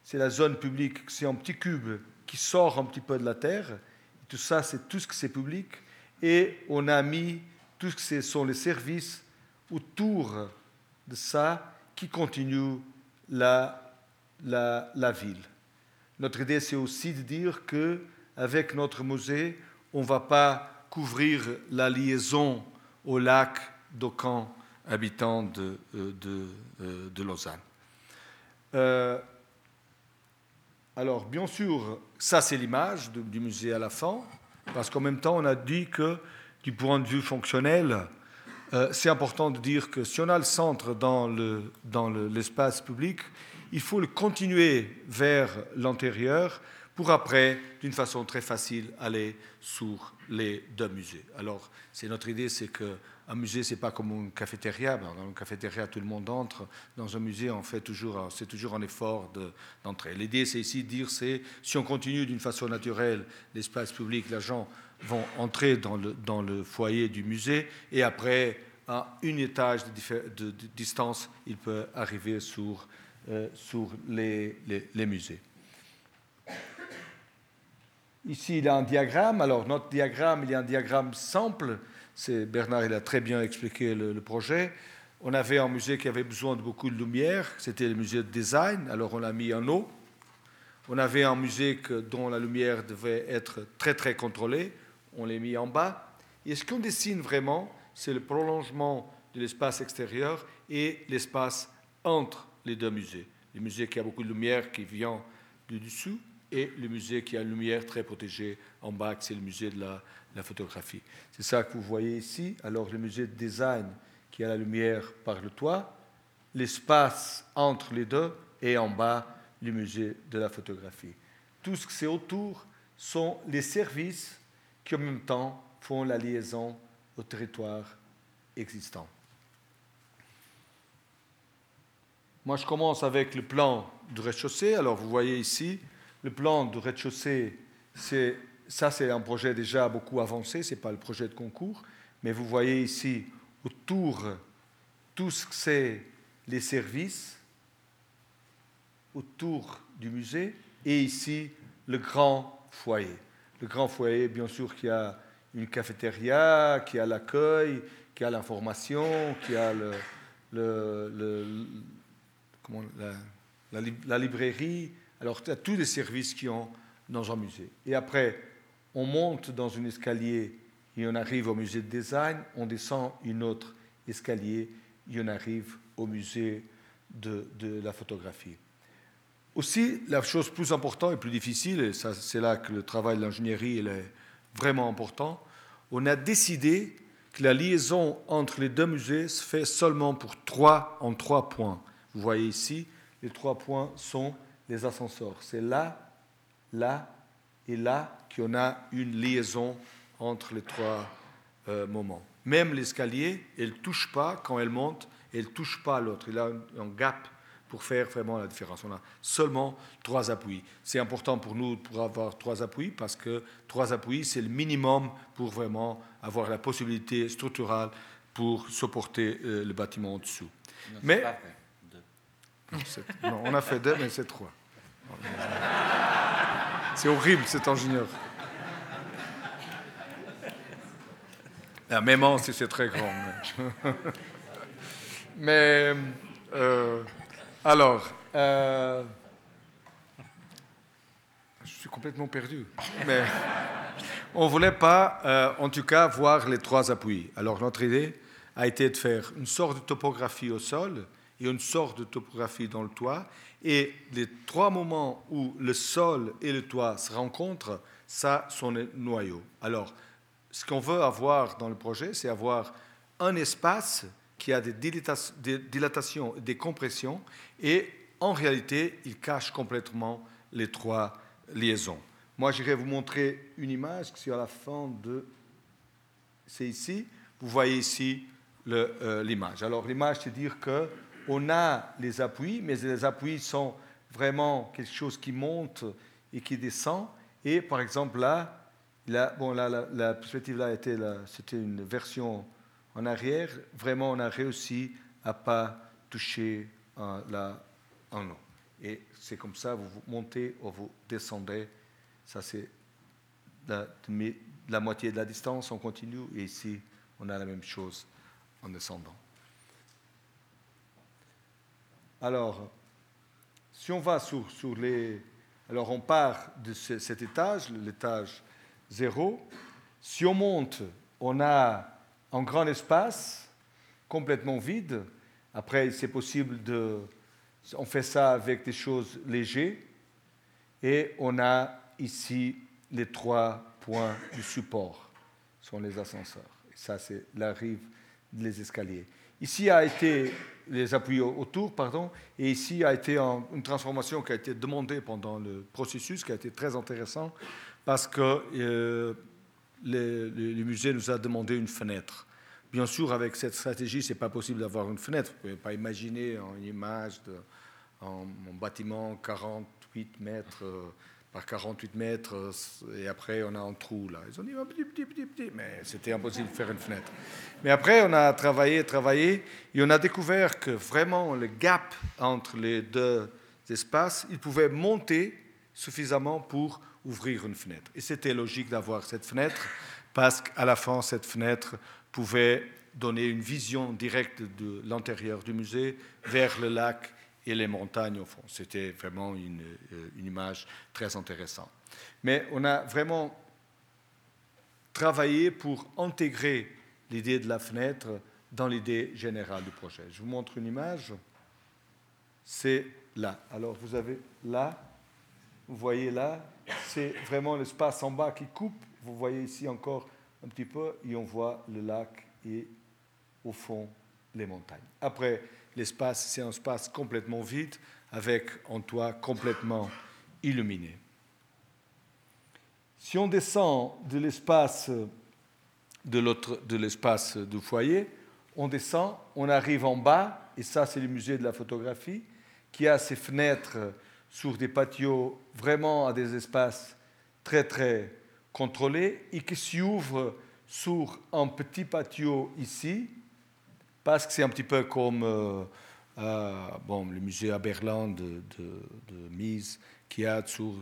c'est la zone publique, c'est un petit cube qui sort un petit peu de la terre. Tout ça, c'est tout ce que c'est public. Et on a mis tout ce sont les services autour de ça qui continuent la, la, la ville. Notre idée, c'est aussi de dire que avec notre musée, on ne va pas couvrir la liaison au lac d'Ocan habitants de, de, de Lausanne. Euh, alors, bien sûr, ça c'est l'image du musée à la fin, parce qu'en même temps, on a dit que du point de vue fonctionnel, euh, c'est important de dire que si on a le centre dans, le, dans l'espace le, public, il faut le continuer vers l'intérieur pour après, d'une façon très facile, aller sur les deux musées. Alors, c'est notre idée, c'est que un musée, c'est pas comme une cafétéria. Dans une cafétéria, tout le monde entre. Dans un musée, on fait toujours, c'est toujours un effort d'entrée. L'idée, c'est ici de dire, c'est si on continue d'une façon naturelle l'espace public, les gens vont entrer dans le, dans le foyer du musée et après, à une étage de, distance, il peut arriver sur, euh, sur les, les, musées. Ici, il a un diagramme. Alors, notre diagramme, il y a un diagramme simple Bernard il a très bien expliqué le, le, projet. On avait un musée qui avait besoin de beaucoup de lumière, c'était le musée de design, alors on l'a mis en haut. On avait un musée dont la lumière devait être très très contrôlée, on l'a mis en bas. Et ce qu'on dessine vraiment, c'est le prolongement de l'espace extérieur et l'espace entre les deux musées. Le musée qui a beaucoup de lumière qui vient du dessous et le musée qui a une lumière très protégée en bas, c'est le musée de la, photographie. C'est ça que vous voyez ici. Alors le musée de design qui a la lumière par le toit, l'espace entre les deux et en bas le musée de la photographie. Tout ce que c'est autour sont les services qui en même temps font la liaison au territoire existant. Moi, je commence avec le plan du rez-de-chaussée. Alors, vous voyez ici, le plan du rez-de-chaussée, ça, c'est un projet déjà beaucoup avancé, ce n'est pas le projet de concours, mais vous voyez ici, autour, tout ce que c'est les services autour du musée, et ici, le grand foyer. Le grand foyer, bien sûr, qui a une cafétéria, qui a l'accueil, qui a l'information, qui a la, librairie. Alors, il y a tous les services qui ont dans un musée. Et après, on monte dans un escalier et on arrive au musée de design, on descend une autre escalier et on arrive au musée de, la photographie. Aussi, la chose plus importante et plus difficile, et c'est là que le travail de l'ingénierie est vraiment important, on a décidé que la liaison entre les deux musées se fait seulement pour trois, en trois points. Vous voyez ici, les trois points sont les ascenseurs. C'est là, là et là qu'on a une liaison entre les trois euh, moments. Même l'escalier, elle ne touche pas quand elle monte, elle ne touche pas l'autre. Il a un, gap pour faire vraiment la différence. On a seulement trois appuis. C'est important pour nous pour avoir trois appuis parce que trois appuis, c'est le minimum pour vraiment avoir la possibilité structurale pour supporter euh, le bâtiment en dessous. Mais non, on a fait deux, mais c'est trois. C'est horrible, cet ingénieur. Ah, même c'est très grand. Mais, euh, alors, euh, je suis complètement perdu. Mais on ne voulait pas, euh, en tout cas, voir les trois appuis. Alors, notre idée a été de faire une sorte de topographie au sol a une sorte de topographie dans le toit. Et les trois moments où le sol et le toit se rencontrent, ça sont les noyaux. Alors, ce qu'on veut avoir dans le projet, c'est avoir un espace qui a des dilatations, des compressions, et en réalité, il cache complètement les trois liaisons. Moi, j'irai vous montrer une image qui est à la fin de... C'est ici. Vous voyez ici euh, l'image. Alors, l'image, c'est dire que on a les appuis, mais les appuis sont vraiment quelque chose qui monte et qui descend. Et par exemple, là, bon, la, perspective là était c'était une version en arrière. Vraiment, on a réussi à pas toucher euh, là en haut. Et c'est comme ça, vous montez ou vous descendez. Ça, c'est la, moitié de la distance, on continue. Et ici, on a la même chose en descendant. Alors, si on va sur, les... Alors, on part de cet étage, l'étage 0. Si on monte, on a un grand espace complètement vide. Après, c'est possible de... On fait ça avec des choses légères. Et on a ici les trois points du support, sont les ascenseurs. Et ça, c'est la rive des escaliers. Ici a été les appuis autour, pardon, et ici a été une transformation qui a été demandée pendant le processus, qui a été très intéressant, parce que euh, le, musée nous a demandé une fenêtre. Bien sûr, avec cette stratégie, ce n'est pas possible d'avoir une fenêtre. Vous ne pouvez pas imaginer une image d'un bâtiment 48 mètres. Euh, par 48 mètres, euh, et après on a un trou là. Ils ont dit petit, petit, petit, petit, mais c'était impossible de faire une fenêtre. Mais après on a travaillé, travaillé, et on a découvert que vraiment le gap entre les deux espaces, il pouvait monter suffisamment pour ouvrir une fenêtre. Et c'était logique d'avoir cette fenêtre, parce qu'à la fin, cette fenêtre pouvait donner une vision directe de l'intérieur du musée vers le lac et les montagnes au fond. C'était vraiment une, euh, une, image très intéressante. Mais on a vraiment travaillé pour intégrer l'idée de la fenêtre dans l'idée générale du projet. Je vous montre une image. C'est là. Alors vous avez là, vous voyez là, c'est vraiment l'espace en bas qui coupe. Vous voyez ici encore un petit peu, et on voit le lac et au fond les montagnes. Après, l'espace, c'est un espace complètement vide avec un toit complètement illuminé. Si on descend de l'espace de l'autre de l'espace du foyer, on descend, on arrive en bas, et ça c'est le musée de la photographie, qui a ses fenêtres sur des patios vraiment à des espaces très très contrôlés et qui s'ouvre sur un petit patio ici, parce que c'est un petit peu comme euh, euh, bon, le musée à Berlin de, de, Mise, qui a sur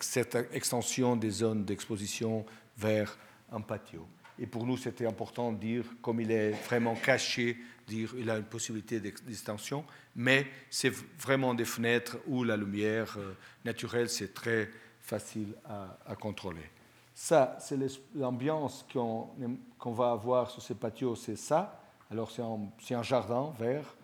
cette extension des zones d'exposition vers un patio. Et pour nous, c'était important de dire, comme il est vraiment caché, dire il a une possibilité d'extension, mais c'est vraiment des fenêtres où la lumière euh, naturelle, c'est très facile à, contrôler. Ça, c'est l'ambiance qu'on va avoir sur ces patios, c'est ça. Alors, c'est un, jardin vert.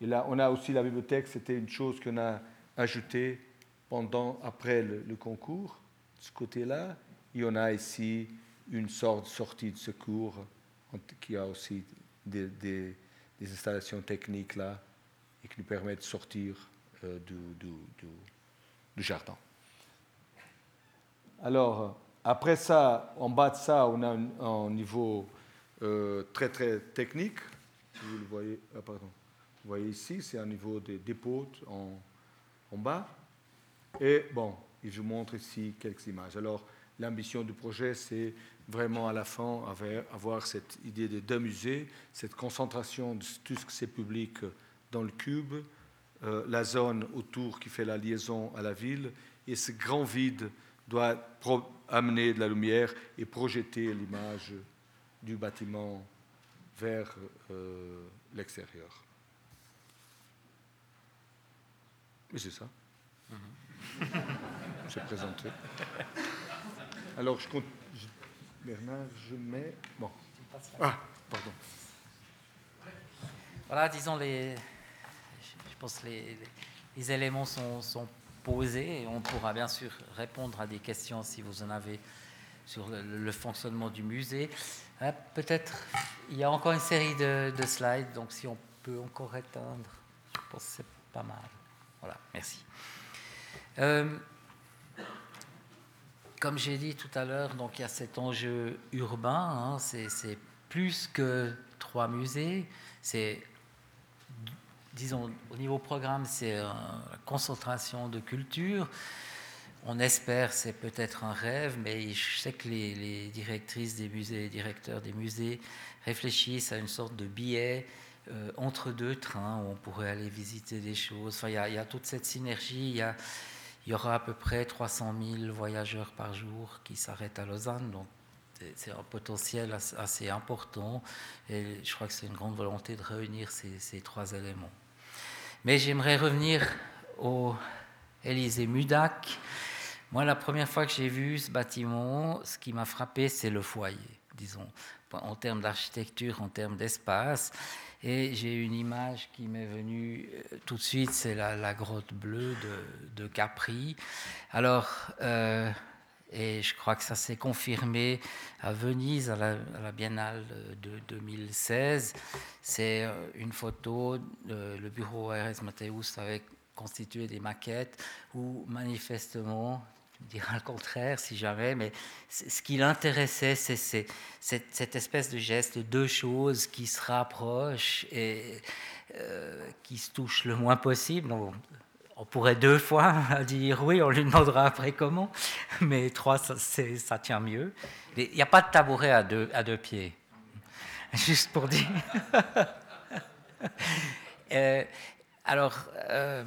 Et là, on a aussi la bibliothèque, c'était une chose qu'on a ajoutée pendant, après le, concours, de ce côté-là. Et on a ici une sorte de sortie de secours qui a aussi des, installations techniques là et qui nous permet de sortir euh, du, du, jardin. Alors, après ça, en bas de ça, on a un, niveau euh, très très technique. vous le voyez, ah, voyez ici, c'est un niveau des dépôts en, en bas. Et bon, je vous montre ici quelques images. Alors, l'ambition du projet, c'est vraiment à la fin avoir cette idée de deux musées, cette concentration de tout ce que c'est public dans le cube, euh, la zone autour qui fait la liaison à la ville, et ce grand vide doit amener de la lumière et projeter l'image du bâtiment vers euh, l'extérieur. Mais c'est ça. Mm J'ai présenté. Alors, je compte. Bernard, je mets. Bon. Ah, pardon. Voilà, disons, les, je pense que les, les, éléments sont, sont, on pourra bien sûr répondre à des questions si vous en avez sur le, fonctionnement du musée. Ah, peut-être, il y a encore une série de, de, slides, donc si on peut encore éteindre, je pense que c'est pas mal. Voilà, merci. Euh, comme j'ai dit tout à l'heure, donc il y a cet enjeu urbain. Hein, c'est plus que trois musées. C'est, disons, au niveau programme, c'est une concentration de culture. On espère, c'est peut-être un rêve, mais je sais que les, directrices des musées, les directeurs des musées réfléchissent à une sorte de billet euh, entre deux trains où on pourrait aller visiter des choses. Enfin, il y a, toute cette synergie. Il y a, aura à peu près 300 000 voyageurs par jour qui s'arrêtent à Lausanne, c'est un potentiel assez important. Et je crois que c'est une grande volonté de réunir ces, trois éléments. Mais j'aimerais revenir au Élysée Mudac. Moi, la première fois que j'ai vu ce bâtiment, ce qui m'a frappé, c'est le foyer, disons, en termes d'architecture, en termes d'espace. Et j'ai une image qui m'est venue euh, tout de suite, c'est la, grotte bleue de, Capri. Alors, euh, et je crois que ça s'est confirmé à Venise, à la, Biennale de 2016. C'est euh, une photo, le bureau ARS Matthäus avait constitué des maquettes où manifestement dira le contraire si jamais, mais ce qui l'intéressait, c'est cette, espèce de geste, deux choses qui se rapprochent et euh, qui se touchent le moins possible. On pourrait deux fois dire oui, on lui demandera après comment, mais trois, ça, tient mieux. Il n'y a pas de tabouret à deux, pieds, juste pour dire. Euh, alors, euh,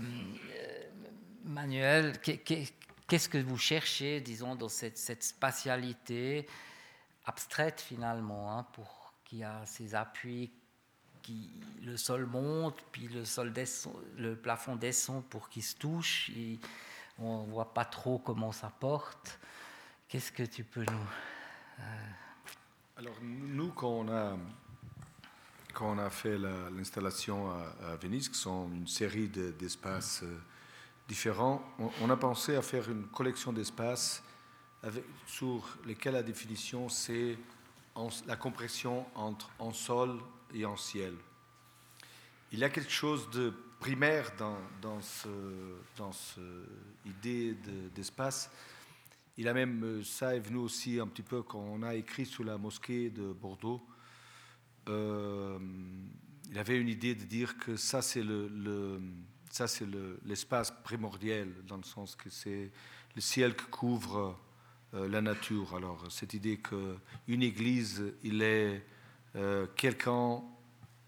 Manuel, qu'est-ce que vous cherchez, disons, dans cette, spatialité abstraite finalement, hein, pour qu'il y a ces appuis, le sol monte, puis le sol descend, le plafond descend pour qu'il se touche, et on voit pas trop comment ça porte. Qu'est-ce que tu peux nous euh, Alors nous, quand on a quand on a fait l'installation à, Venise, qui sont une série d'espaces euh, différents, on, a pensé à faire une collection d'espaces sur lesquels la définition c'est la compression entre en sol et en ciel. il y a quelque chose de primaire dans, dans, ce, dans cette idée d'espace. il a même, ça est venu aussi un petit peu quand on a écrit sur la mosquée de Bordeaux. Euh, il avait une idée de dire que ça, c'est le, le, ça c'est l'espace primordial, dans le sens que c'est le ciel qui couvre euh, la nature. Alors, cette idée qu'une église, il est euh, quelqu'un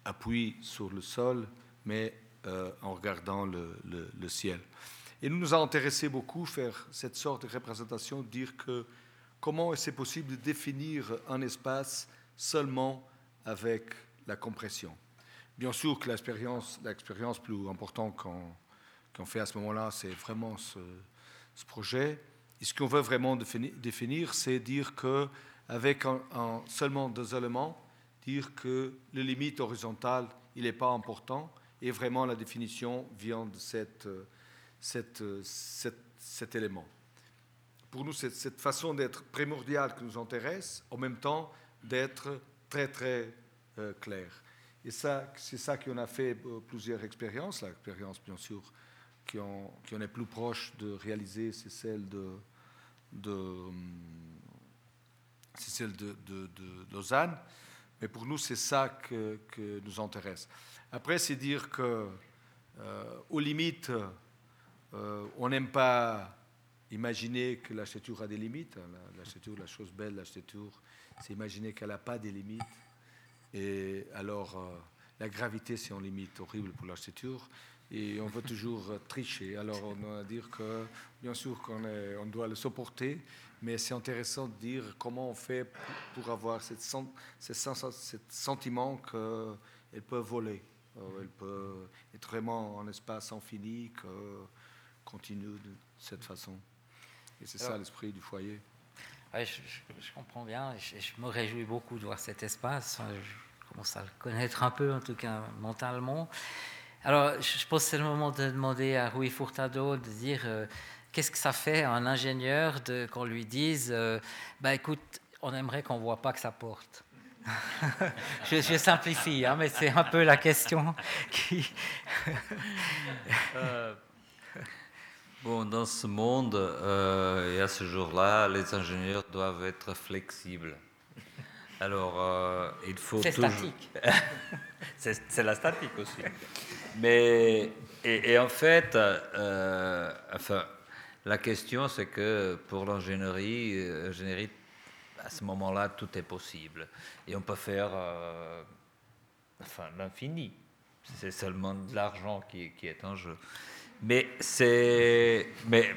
appuyé sur le sol, mais euh, en regardant le, ciel. Et nous nous a intéressé beaucoup faire cette sorte de représentation, dire que comment c'est possible de définir un espace seulement avec la compression. Bien sûr que l'expérience, plus importante qu'on, fait à ce moment-là, c'est vraiment ce, projet. Et ce qu'on veut vraiment définir, c'est dire que avec seulement deux éléments, dire que le limite horizontale, il n'est pas important, et vraiment la définition vient de cette, cette, cet élément. Pour nous, c'est cette façon d'être primordiale qui nous intéresse, en même temps d'être très très euh, clair. Et ça, c'est ça qu'on a fait euh, plusieurs expériences. L'expérience, bien sûr, qui en, est plus proche de réaliser, c'est celle de, de, de, de, Lausanne. Mais pour nous, c'est ça que, nous intéresse. Après, c'est dire que, euh, aux limites, euh, on n'aime pas imaginer que l'architecture a des limites. L'architecture, la chose belle, l'architecture, c'est imaginer qu'elle n'a pas des limites. Et alors, euh, la gravité, c'est une limite horrible pour l'architecture et on veut toujours tricher. Alors on doit dire que bien sûr qu'on on doit le supporter, mais c'est intéressant de dire comment on fait pour, avoir cette, ce sentiment qu'elle peut voler, euh, elle peut être vraiment en espace infini, que continue de cette façon. Et c'est ça l'esprit du foyer. je, comprends bien, je, je, me réjouis beaucoup de voir cet espace. Je commence à le connaître un peu, en tout cas mentalement. Alors, je pense que c'est le moment de demander à Rui Furtado de dire euh, qu'est-ce que ça fait à un ingénieur qu'on lui dise euh, bah, écoute, on aimerait qu'on ne voit pas que ça porte. je, simplifie, hein, mais c'est un peu la question qui. Euh, bon, dans ce monde et à ce jour-là, les ingénieurs doivent être flexibles. Alors, il faut. C'est statique. c'est la statique aussi. Mais, et, en fait, euh, enfin, la question, c'est que pour l'ingénierie, euh, à ce moment-là, tout est possible. Et on peut faire euh, enfin, l'infini. C'est seulement de l'argent qui, qui, est en jeu. Mais c'est mais,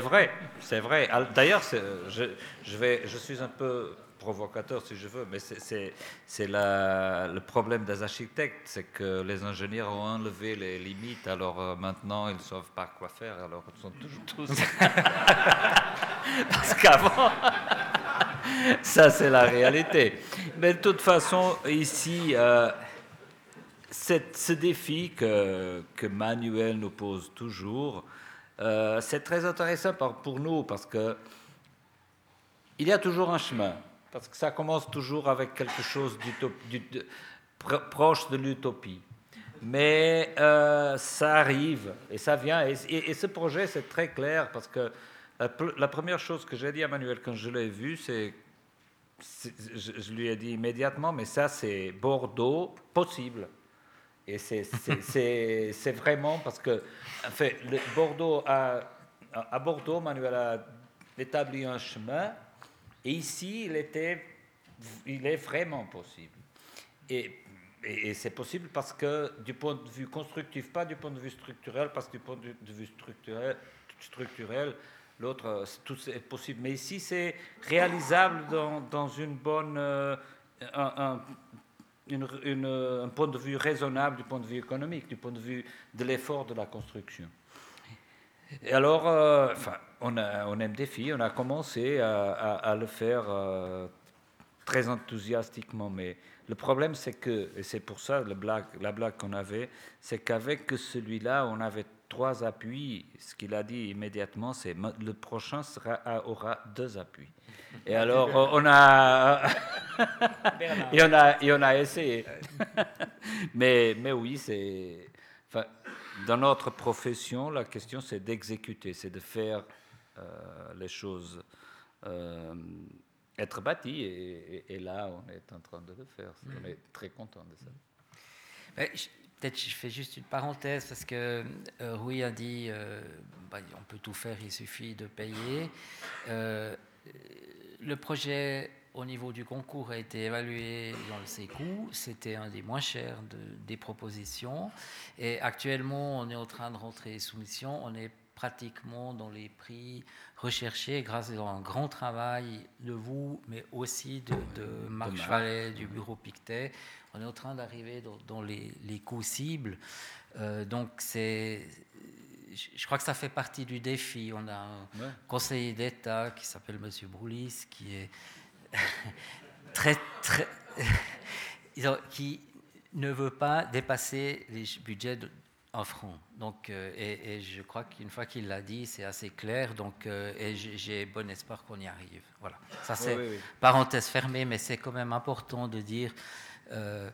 vrai, c'est vrai. D'ailleurs, je, je, je suis un peu provocateur si je veux, mais c'est le problème des architectes, c'est que les ingénieurs ont enlevé les limites, alors euh, maintenant ils ne savent pas quoi faire, alors ils sont toujours tous... Parce qu'avant, ça c'est la réalité. Mais de toute façon, ici, euh, ce défi que, que, Manuel nous pose toujours, euh, c'est très intéressant pour nous parce que il y a toujours un chemin parce que ça commence toujours avec quelque chose proche de l'utopie. Mais euh, ça arrive et ça vient. Et, ce projet, c'est très clair parce que la, première chose que j'ai dit à Manuel quand je l'ai vu, c'est, je, lui ai dit immédiatement, mais ça, c'est Bordeaux possible. Et c'est vraiment parce que, en fait, le Bordeaux a, à Bordeaux, Manuel a établi un chemin et ici, il, est vraiment possible. Et, c'est possible parce que du point de vue constructif, pas du point de vue structurel, parce que du point de vue structurel, structurel l'autre, tout est possible. Mais ici, c'est réalisable dans, une bonne, euh, un, un, point de vue raisonnable du point de vue économique, du point de vue de l'effort de la construction. Et alors, euh, on, a, on, aime des filles, on a commencé à, le faire euh, très enthousiastiquement, mais Le problème, c'est que, et c'est pour ça la blague, la blague qu'on avait, c'est qu'avec celui-là, on avait trois appuis. Ce qu'il a dit immédiatement, c'est le prochain sera, aura deux appuis. Et alors, on a, et on a, et on a essayé. mais, mais oui, c'est, dans notre profession, la question, c'est d'exécuter, c'est de faire euh, les choses. Euh, être bâti. Et, là, on est en train de le faire. On est très content de ça. Peut-être je fais juste une parenthèse parce que euh, Rui a dit euh, bah, on peut tout faire, il suffit de payer. Euh, le projet au niveau du concours a été évalué dans le CECU. C'était un des moins chers des propositions. Et actuellement, on est en train de rentrer soumission. On est pratiquement dans les prix recherchés grâce à un grand travail de vous, mais aussi de, Marc Chevalet du bureau Pictet. On est en train d'arriver dans, les, les, coûts cibles. Euh, donc, c'est, je crois que ça fait partie du défi. On a un conseiller d'État qui s'appelle M. Broulis, qui est très, très. qui ne veut pas dépasser les budgets de, en francs. Donc, euh, et, je crois qu'une fois qu'il l'a dit, c'est assez clair. Donc, euh, et j'ai bon espoir qu'on y arrive. Voilà. Ça, c'est parenthèse fermée, mais c'est quand même important de dire euh,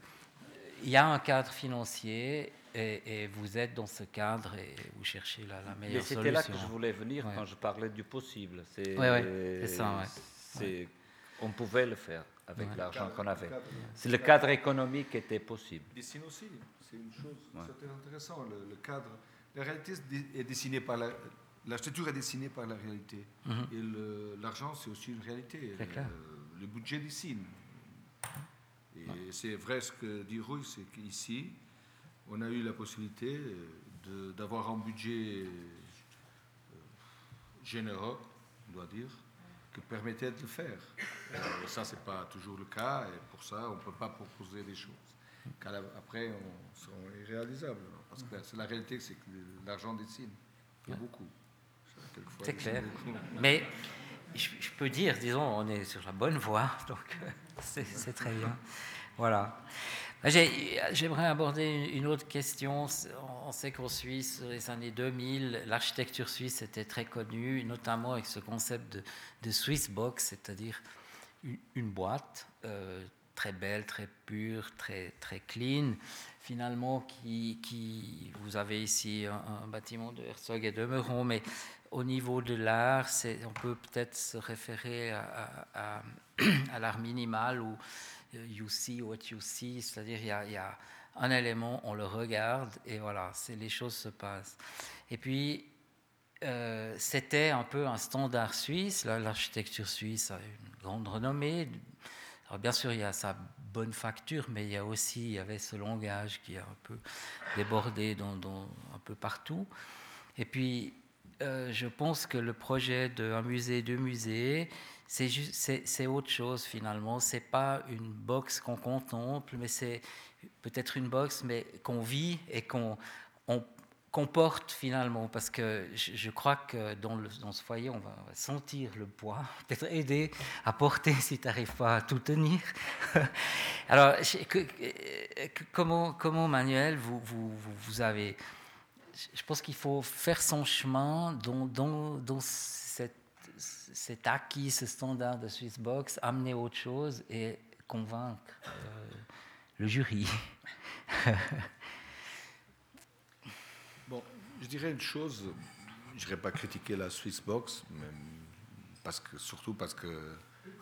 il y a un cadre financier et, vous êtes dans ce cadre et vous cherchez la, la meilleure solution. C'était là que je voulais venir quand je parlais du possible. C'est ça. On pouvait le faire avec l'argent qu'on avait. Si le cadre économique était possible. Dessine aussi, c'est une chose, c'est intéressant. Le, cadre, la réalité est dessinée par la, l'architecture est dessinée par la réalité. Mhm. Et l'argent, c'est aussi une réalité. Le, le, budget dessine. Et c'est vrai ce que dit Rui, c'est qu'ici, on a eu la possibilité d'avoir un budget euh, généreux, on doit dire, que permettait de le faire. Et euh, ça, ce n'est pas toujours le cas, et pour ça, on ne peut pas proposer des choses. Car après, on sont irréalisables. Parce que c'est la réalité, c'est que l'argent dessine. Il y a beaucoup. C'est clair. Mais je, peux dire, disons, on est sur la bonne voie, donc c'est très bien. Voilà. J'aimerais aborder une autre question. On sait qu'en Suisse, dans les années 2000, l'architecture suisse était très connue, notamment avec ce concept de, de Swiss box, c'est-à-dire une, boîte euh, très belle, très pure, très, très clean, finalement, qui, vous avez ici un, bâtiment de Herzog et de Meuron, mais au niveau de l'art, on peut peut-être se référer à, à l'art minimal ou you see what you see, c'est-à-dire il y, a, un élément, on le regarde et voilà, c'est les choses se passent. Et puis euh, c'était un peu un standard suisse. L'architecture suisse a une grande renommée. Alors bien sûr, il y a sa bonne facture, mais il y a aussi il y avait ce langage qui a un peu débordé dans, un peu partout. Et puis, euh, je pense que le projet d'un musée, deux musées, c'est autre chose finalement. C'est pas une box qu'on contemple, mais c'est peut-être une box, mais qu'on vit et qu'on on, porte finalement. Parce que je, crois que dans, le, dans, ce foyer, on va sentir le poids, peut-être aider à porter si tu n'arrives pas à tout tenir. Alors, comment, comment Manuel, vous, avez. Je pense qu'il faut faire son chemin dans, dans c'est acquis ce standard de Swissbox, amener autre chose et convaincre euh, le jury. bon, je dirais une chose, je n'irais pas critiquer la Swissbox, mais parce que, surtout parce que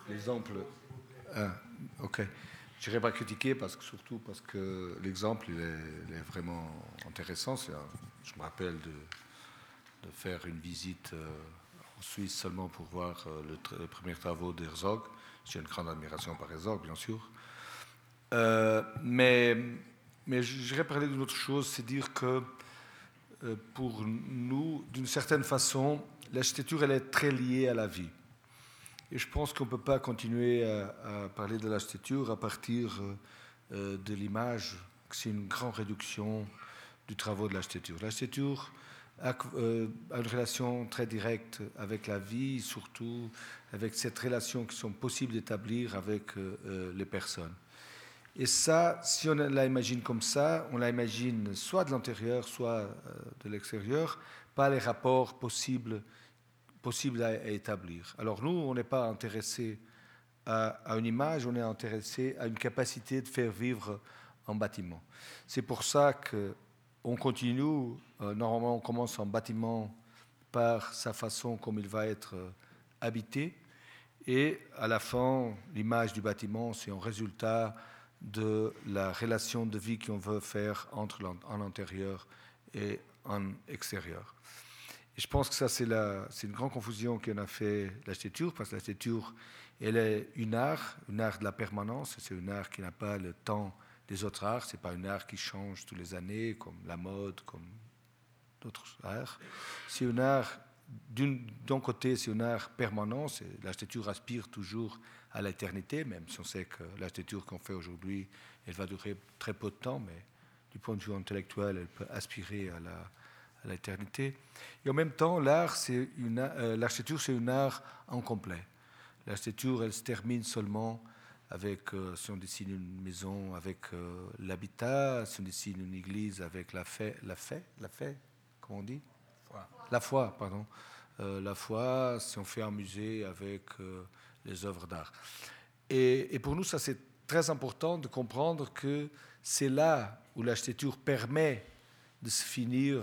l'exemple. Ah, ok. Je n'irais pas critiquer parce que, surtout parce que l'exemple est, vraiment intéressant. je me rappelle de, de faire une visite. Euh, en Suisse seulement pour voir euh, le les premiers travaux d'Herzog. J'ai une grande admiration par Herzog, bien sûr. Euh, mais, mais j'irais parler d'une autre chose, c'est dire que euh, pour nous, d'une certaine façon, l'architecture, elle est très liée à la vie. Et je pense qu'on ne peut pas continuer à, parler de l'architecture à partir de l'image, que c'est une grande réduction du travail de l'architecture. L'architecture, euh, a une relation très directe avec la vie, surtout avec cette relation qui sont possibles d'établir avec euh, euh, les personnes. Et ça, si on la imagine comme ça, on la imagine soit de l'intérieur, soit euh, de l'extérieur, pas les rapports possibles, possibles à, établir. Alors nous, on n'est pas intéressé à, une image, on est intéressé à une capacité de faire vivre un bâtiment. C'est pour ça qu'on continue, euh, normalement on commence un bâtiment par sa façon comme il va être euh, habité, et à la fin, l'image du bâtiment, c'est un résultat de la relation de vie qu'on veut faire entre en intérieur et en extérieur. Et je pense que ça, c'est une grande confusion qu'on a fait l'architecture, parce que l'architecture, elle est une art, une art de la permanence, c'est une art qui n'a pas le temps des autres arts, c'est pas une art qui change tous les années, comme la mode, comme d'autres arts. C'est une art, d'un côté, c'est une art permanent, l'architecture aspire toujours à l'éternité, même si on sait que l'architecture qu'on fait aujourd'hui, elle va durer très peu de temps, mais du point de vue intellectuel, elle peut aspirer à la, l'éternité. Et en même temps, l'art, c'est une, euh, l'architecture, c'est un art incomplet. L'architecture, elle se termine seulement avec, euh, si on dessine une maison avec euh, l'habitat, si on dessine une église avec la fée, la fée, la fée, comment on dit? La foi, pardon. la foi, si on fait un musée avec les œuvres d'art. Et, pour nous, ça c'est très important de comprendre que c'est là où l'architecture permet de se finir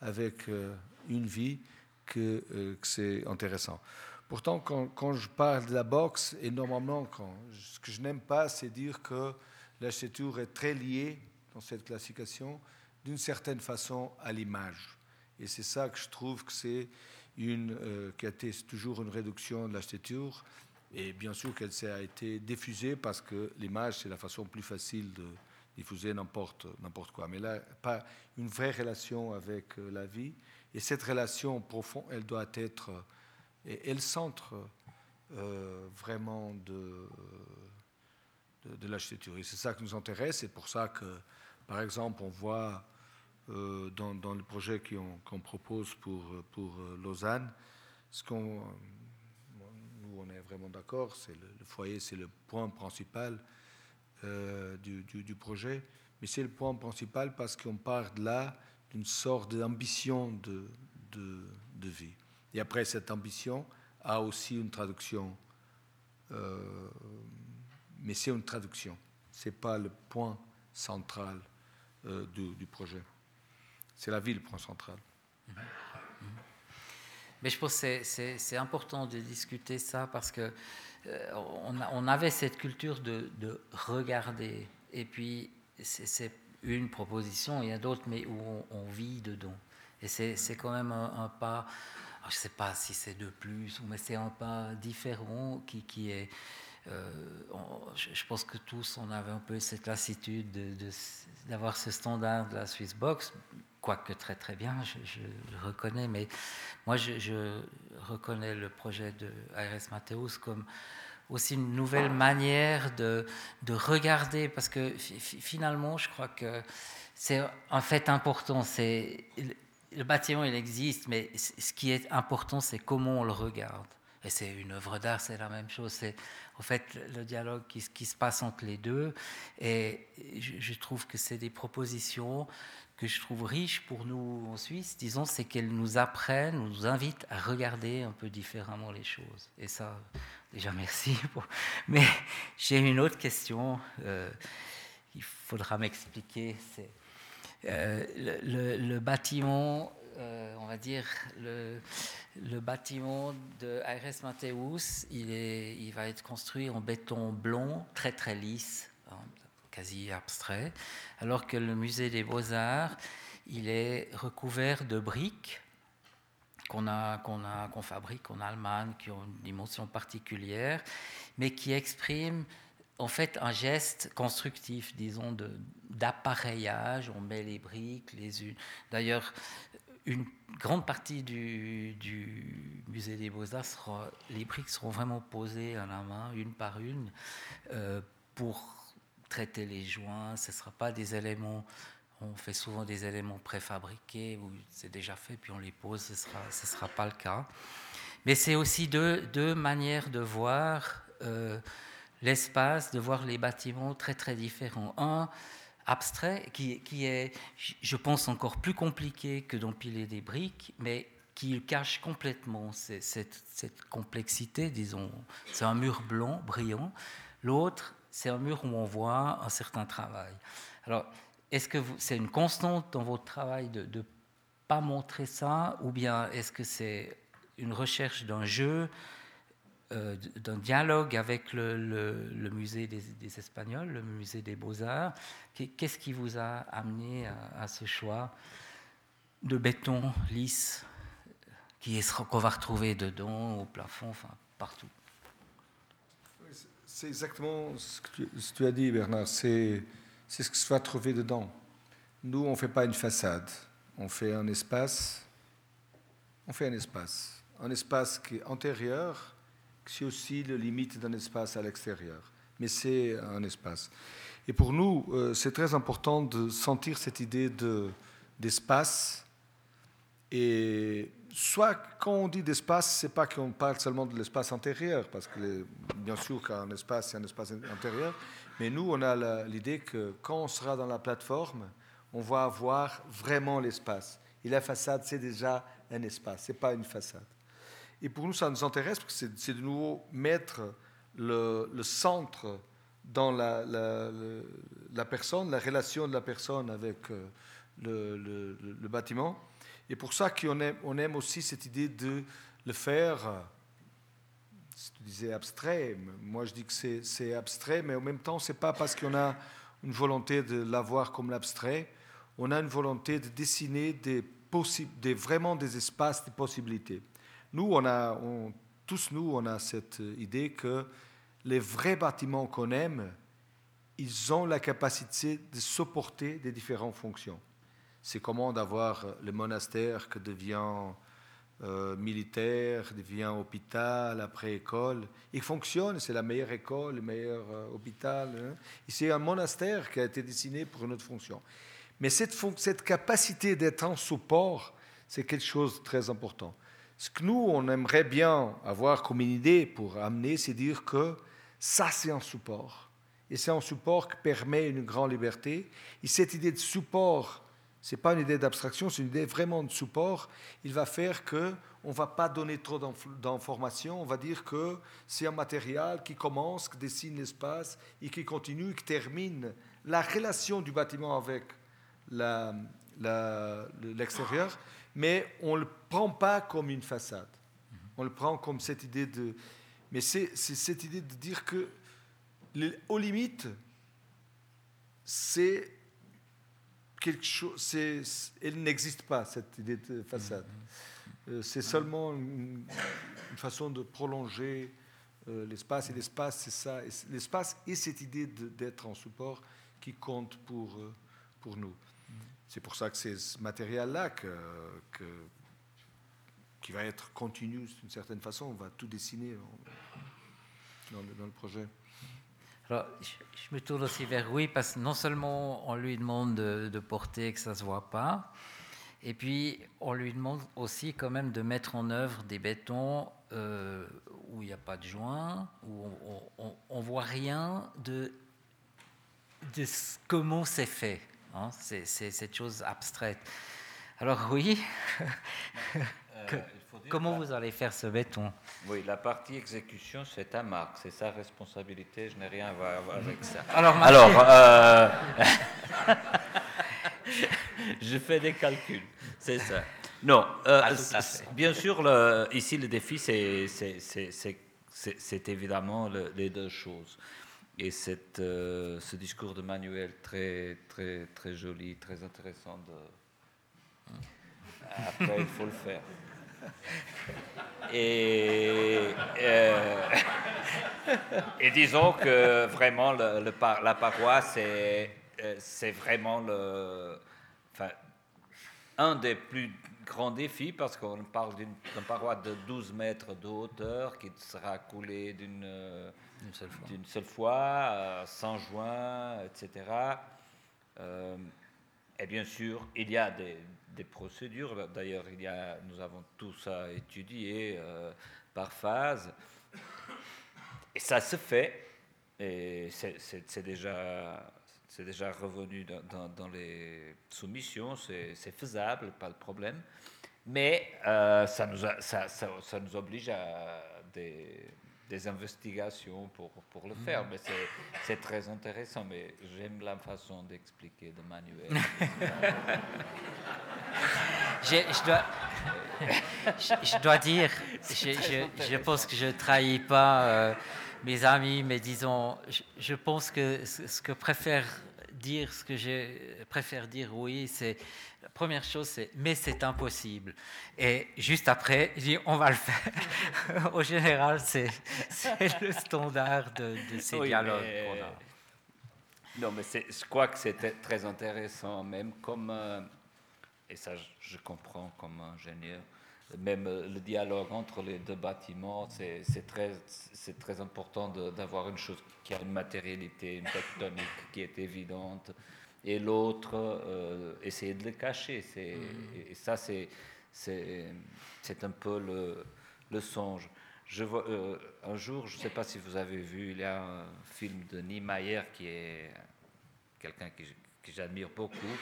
avec euh, une vie que, euh, que c'est intéressant. Pourtant, quand, je parle de la boxe, et normalement, ce que je n'aime pas, c'est dire que l'architecture est très liée, dans cette classification, d'une certaine façon à l'image. Et c'est ça que je trouve que c'est une, euh, qui a été toujours une réduction de l'architecture. Et bien sûr qu'elle a été diffusée parce que l'image, c'est la façon plus facile de diffuser n'importe, quoi. Mais là, pas une vraie relation avec euh, la vie. Et cette relation profonde, elle doit être, et elle centre euh, vraiment de, de, l'architecture. Et c'est ça qui nous intéresse. C'est pour ça que, par exemple, on voit euh, dans, dans, le projet qu'on, propose pour, pour Lausanne, ce qu'on on est vraiment d'accord, c'est le, foyer, c'est le point principal euh, du, projet, mais c'est le point principal parce qu'on part de là d'une sorte d'ambition de, de, vie. Et après, cette ambition a aussi une traduction, euh, mais c'est une traduction, ce n'est pas le point central euh, du, projet. C'est la vie le point central. Mais je pense que c'est important de discuter ça parce que euh, on, avait cette culture de, regarder. Et puis, c'est une proposition, il y a d'autres, mais où on, vit dedans. Et c'est quand même un, pas, je ne sais pas si c'est de plus, mais c'est un pas différent qui, qui est. Euh, je pense que tous, on avait un peu cette lassitude d'avoir de, ce standard de la Swiss Box quoique très très bien, je, le reconnais, mais moi je, reconnais le projet de ARS Mathéus comme aussi une nouvelle manière de, de regarder, parce que finalement je crois que c'est un fait important, le bâtiment il existe, mais ce qui est important c'est comment on le regarde. Et c'est une œuvre d'art, c'est la même chose. C'est en fait le dialogue qui, se passe entre les deux. Et je, trouve que c'est des propositions que je trouve riche pour nous en Suisse, disons, c'est qu'elle nous apprennent, nous invite à regarder un peu différemment les choses. Et ça, déjà merci. Mais j'ai une autre question. Euh, il faudra m'expliquer. Euh, le, bâtiment, euh, on va dire, le, bâtiment de Aires Mateus, il, va être construit en béton blond, très très lisse quasi abstrait, alors que le musée des beaux-arts, il est recouvert de briques qu'on fabrique en Allemagne, qui ont une dimension particulière, mais qui expriment en fait un geste constructif, disons, d'appareillage. On met les briques les unes. D'ailleurs, une grande partie du, du musée des beaux-arts, les briques seront vraiment posées à la main, une par une, euh, pour traiter les joints, ce ne sera pas des éléments, on fait souvent des éléments préfabriqués, où c'est déjà fait, puis on les pose, ce ne sera, ce sera pas le cas. Mais c'est aussi deux, deux, manières de voir euh, l'espace, de voir les bâtiments très très différents. Un abstrait qui, qui est, je pense, encore plus compliqué que d'empiler des briques, mais qui cache complètement cette, cette complexité, disons. C'est un mur blanc, brillant. L'autre, c'est un mur où on voit un certain travail. Alors, est-ce que c'est une constante dans votre travail de ne pas montrer ça, ou bien est-ce que c'est une recherche d'un jeu, euh, d'un dialogue avec le, musée des, Espagnols, le musée des Beaux-Arts Qu'est-ce qui vous a amené à, ce choix de béton lisse qu'on va retrouver dedans, au plafond, enfin partout? C'est exactement ce que, tu, ce que, tu, as dit, Bernard. C'est ce que se va trouver dedans. Nous, on ne fait pas une façade. On fait un espace. On fait un espace. Un espace qui est antérieur, c'est aussi la limite d'un espace à l'extérieur. Mais c'est un espace. Et pour nous, euh, c'est très important de sentir cette idée d'espace. et soit quand on dit d'espace, c'est pas qu'on parle seulement de l'espace intérieur, parce que bien sûr qu'un espace, c'est un espace intérieur, mais nous, on a l'idée que quand on sera dans la plateforme, on va avoir vraiment l'espace. Et la façade, c'est déjà un espace, ce n'est pas une façade. Et pour nous, ça nous intéresse parce que c'est de nouveau mettre le, centre dans la, personne, la relation de la personne avec euh, le, bâtiment. Et pour ça qu'on aime, on aime aussi cette idée de le faire, tu disais abstrait, moi je dis que c'est abstrait, mais en même temps, ce n'est pas parce qu'on a une volonté de l'avoir comme l'abstrait, on a une volonté de dessiner des, des, vraiment des espaces de possibilités. Nous, tous nous, on a cette idée que les vrais bâtiments qu'on aime, ils ont la capacité de supporter des différentes fonctions c'est comment d'avoir le monastère qui devient euh, militaire, devient hôpital, après école. Il fonctionne, c'est la meilleure école, le meilleur euh, hôpital. Hein. C'est un monastère qui a été dessiné pour une autre fonction. Mais cette, cette capacité d'être en support, c'est quelque chose de très important. Ce que nous, on aimerait bien avoir comme une idée pour amener, c'est dire que ça, c'est un support. Et c'est un support qui permet une grande liberté. Et cette idée de support ce n'est pas une idée d'abstraction, c'est une idée vraiment de support. Il va faire que on ne va pas donner trop d'informations, on va dire que c'est un matériel qui commence, qui dessine l'espace et qui continue, qui termine la relation du bâtiment avec l'extérieur, mais on ne le prend pas comme une façade. On le prend comme cette idée de... Mais c'est cette idée de dire que, aux limites, c'est quelque chose, elle n'existe pas, cette idée de façade. Euh, c'est seulement une, façon de prolonger euh, l'espace, et l'espace, c'est ça. L'espace et cette idée d'être en support qui compte pour, euh, pour nous. C'est pour ça que c'est ce matériel-là qui va être continu d'une certaine façon. On va tout dessiner dans le projet. Alors, je me tourne aussi vers oui, parce que non seulement on lui demande de, porter que ça ne se voit pas, et puis on lui demande aussi quand même de mettre en œuvre des bétons euh, où il n'y a pas de joint, où on ne voit rien de, de comment c'est fait. Hein. C'est cette chose abstraite. Alors oui, euh, Comment vous allez faire ce béton? Oui, la partie exécution, c'est à Marc, c'est sa responsabilité, je n'ai rien à voir avec ça. Alors, Alors euh, je fais des calculs, c'est ça. Non, euh, ah, bien sûr, le, ici le défi, c'est évidemment les deux choses. Et cette, euh, ce discours de Manuel très, très, très joli, très intéressant, de... après il faut le faire. Et, euh, et disons que vraiment le, la paroisse, euh, c'est vraiment le, enfin, un des plus grands défis parce qu'on parle d'une paroisse de 12 mètres de hauteur qui sera coulée d'une seule fois, seule fois euh, sans joint, etc. et bien sûr, il y a des, des procédures. D'ailleurs, il y a, nous avons tout ça étudié euh, par phase. Et ça se fait, et c'est déjà, déjà revenu dans, les soumissions, c'est faisable, pas de problème. Mais euh, ça, nous ça, ça, nous oblige à des, des investigations pour, pour, le faire. Mm. Mais c'est très intéressant. Mais j'aime la façon d'expliquer de Manuel. je, dois, je, dois dire, je, je, pense que je ne trahis pas euh, mes amis, mais disons, je, pense que ce que préfère dire, ce que je préfère dire, oui, c'est la première chose, c'est mais c'est impossible. Et juste après, je dis on va le faire. Au général, c'est le standard de, ces dialogues Non, mais je crois que c'était très intéressant, même comme, euh, et ça je comprends comme ingénieur, même euh, le dialogue entre les deux bâtiments, c'est très, très important d'avoir une chose qui a une matérialité, une tectonique qui est évidente et l'autre euh, essayer de le cacher. Mm. Et ça, c'est, un peu le, le songe. Je vois, euh, un jour, je ne sais pas si vous avez vu, il y a un film de Niemeyer qui est quelqu'un que, j'admire beaucoup.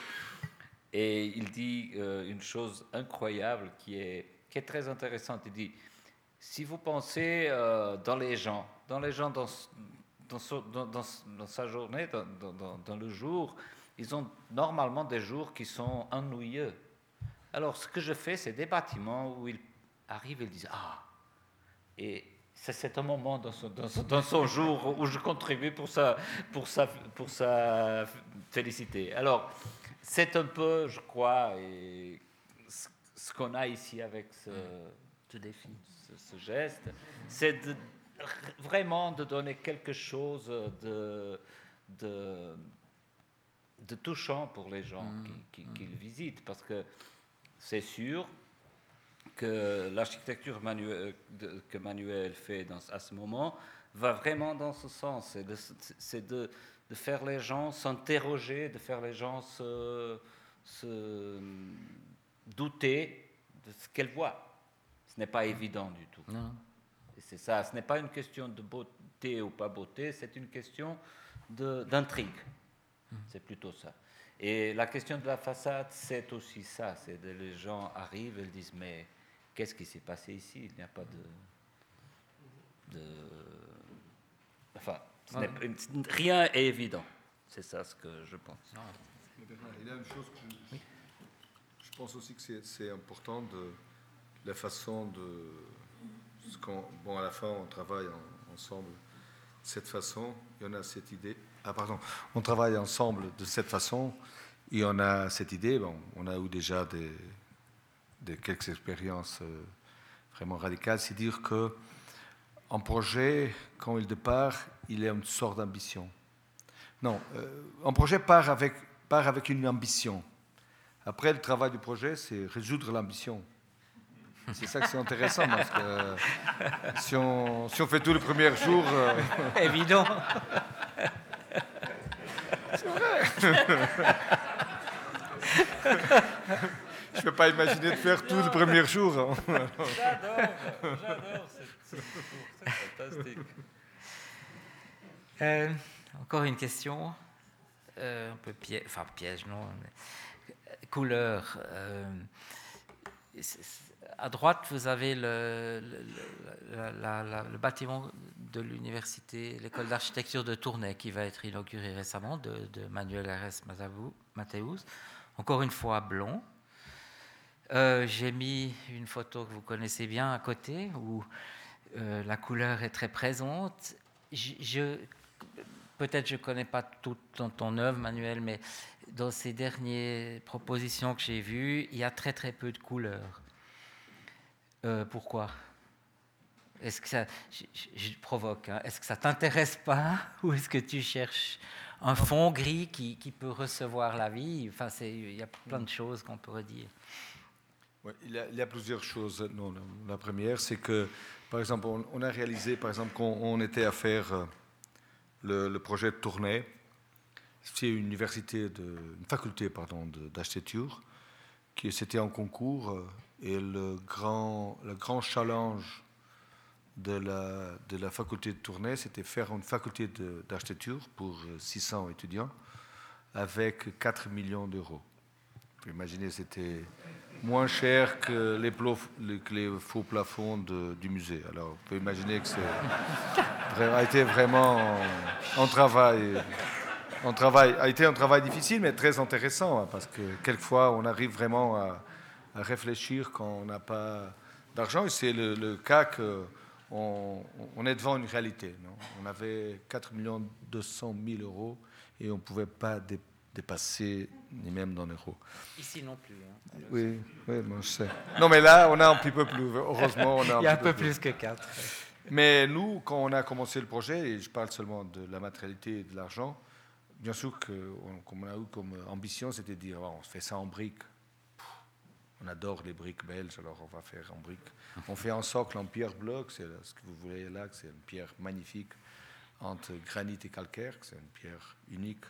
Et il dit euh, une chose incroyable qui est, qui est très intéressante. Il dit, si vous pensez dans les gens, dans les gens dans, dans, dans, dans sa journée, dans, le jour, ils ont normalement des jours qui sont ennuyeux. Alors, ce que je fais, c'est des bâtiments où ils arrivent et ils disent Ah Et c'est un moment dans son, dans, son, jour où je contribue pour sa, pour sa, pour sa félicité. Alors, c'est un peu, je crois, et ce, qu'on a ici avec ce, ce défi, ce, geste, c'est vraiment de donner quelque chose de, de de touchant pour les gens mmh. qui, qui, le visitent, parce que c'est sûr que l'architecture que Manuel fait dans, à ce moment va vraiment dans ce sens. C'est de, de, faire les gens s'interroger, de faire les gens se, se douter de ce qu'elles voient. Ce n'est pas évident du tout. C'est ça, ce n'est pas une question de beauté ou pas beauté, c'est une question d'intrigue. C'est plutôt ça. Et la question de la façade, c'est aussi ça. C'est que les gens arrivent et disent Mais qu'est-ce qui s'est passé ici? Il n'y a pas de. de... Enfin, rien est évident. C'est ça ce que je pense. Il y a une chose que je, pense aussi que c'est important de la façon de. Bon, à la fin, on travaille ensemble de cette façon, il y en a cette idée ah, pardon. On travaille ensemble de cette façon et on a cette idée. Bon, on a eu déjà des, quelques expériences euh, vraiment radicales. C'est dire que un projet, quand il départ, il est une sorte d'ambition. Non, euh, un projet part avec, part avec une ambition. Après, le travail du projet, c'est résoudre l'ambition. C'est ça que c'est intéressant, parce que si on, si on fait tout le premier jour... Euh, Évident c'est vrai. Je ne peux pas imaginer de faire tout le premier jour. Hein. J'adore, j'adore, c'est fantastique. Euh, encore une question, euh, un peu piège, enfin piège, non Euh, à droite, vous avez le, bâtiment de l'université, l'école d'architecture de Tournai, qui va être inauguré récemment, de, Manuel R.S. Mateus. Encore une fois, blanc. Euh, j'ai mis une photo que vous connaissez bien à côté, où euh, la couleur est très présente. Peut-être je ne connais pas tout dans ton œuvre, Manuel, mais dans ces dernières propositions que j'ai vues, il y a très très peu de couleurs. Euh, pourquoi? Est-ce que ça, je, provoque, hein. est-ce que ça t'intéresse pas? Ou est-ce que tu cherches un fond gris qui, qui peut recevoir la vie? Enfin, il y a plein de choses qu'on pourrait dire. il, y a, plusieurs choses. Non, la première, c'est que, par exemple, on, a réalisé, par exemple, qu'on était à faire euh, le, projet de tournée. C'est une université, de, une faculté, pardon, d'architecture qui c'était en concours euh, et le grand, le grand challenge de la, de la faculté de Tournai, c'était faire une faculté d'architecture pour 600 étudiants avec 4 millions d'euros. Vous pouvez imaginer, c'était moins cher que les, faux plafonds du musée. Alors, vous pouvez imaginer que ça a été vraiment un travail, un travail, a été un travail difficile, mais très intéressant, hein, parce que quelquefois, on arrive vraiment à, réfléchir quand on n'a pas d'argent. Et c'est le, cas qu'on on est devant une réalité. on avait 4 200 000 euros et on ne pouvait pas dépasser dépasser ni même dans l'euro. Ici non plus. Hein. Oui, oui moi je sais. Non, mais là, on a un petit peu plus. Heureusement, on a un Il y a un peu plus, que quatre. Mais nous, quand on a commencé le projet, et je parle seulement de la matérialité et de l'argent, bien sûr que, comme a eu comme ambition, c'était de dire, on fait ça en briques. On adore les briques belges, alors on va faire en briques. On fait un socle en pierre bloc, c'est ce que vous voyez là, c'est une pierre magnifique entre granit et calcaire, c'est une pierre unique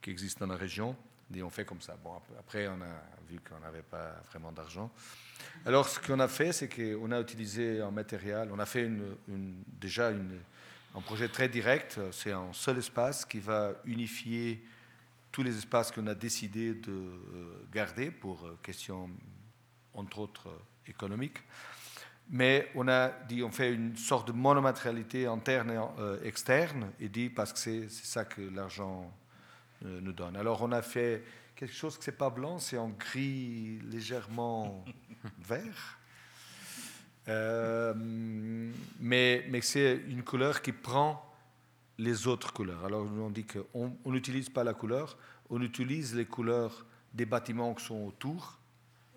qui existe dans la région. Et on fait comme ça. Bon, après, on a vu qu'on n'avait pas vraiment d'argent. Alors, ce qu'on a fait, c'est qu'on a utilisé un matériel. On a fait déjà une, un projet très direct. C'est un seul espace qui va unifier tous les espaces qu'on a décidé de euh, garder pour euh, questions, entre autres, euh, économiques. Mais on a dit, on fait une sorte de monomatérialité interne et externe, et dit parce que c'est ça que l'argent nous donne. Alors on a fait quelque chose que c'est pas blanc, c'est en gris légèrement vert. Euh, mais, c'est une couleur qui prend les autres couleurs. Alors on dit qu'on n'utilise pas la couleur, on utilise les couleurs des bâtiments qui sont autour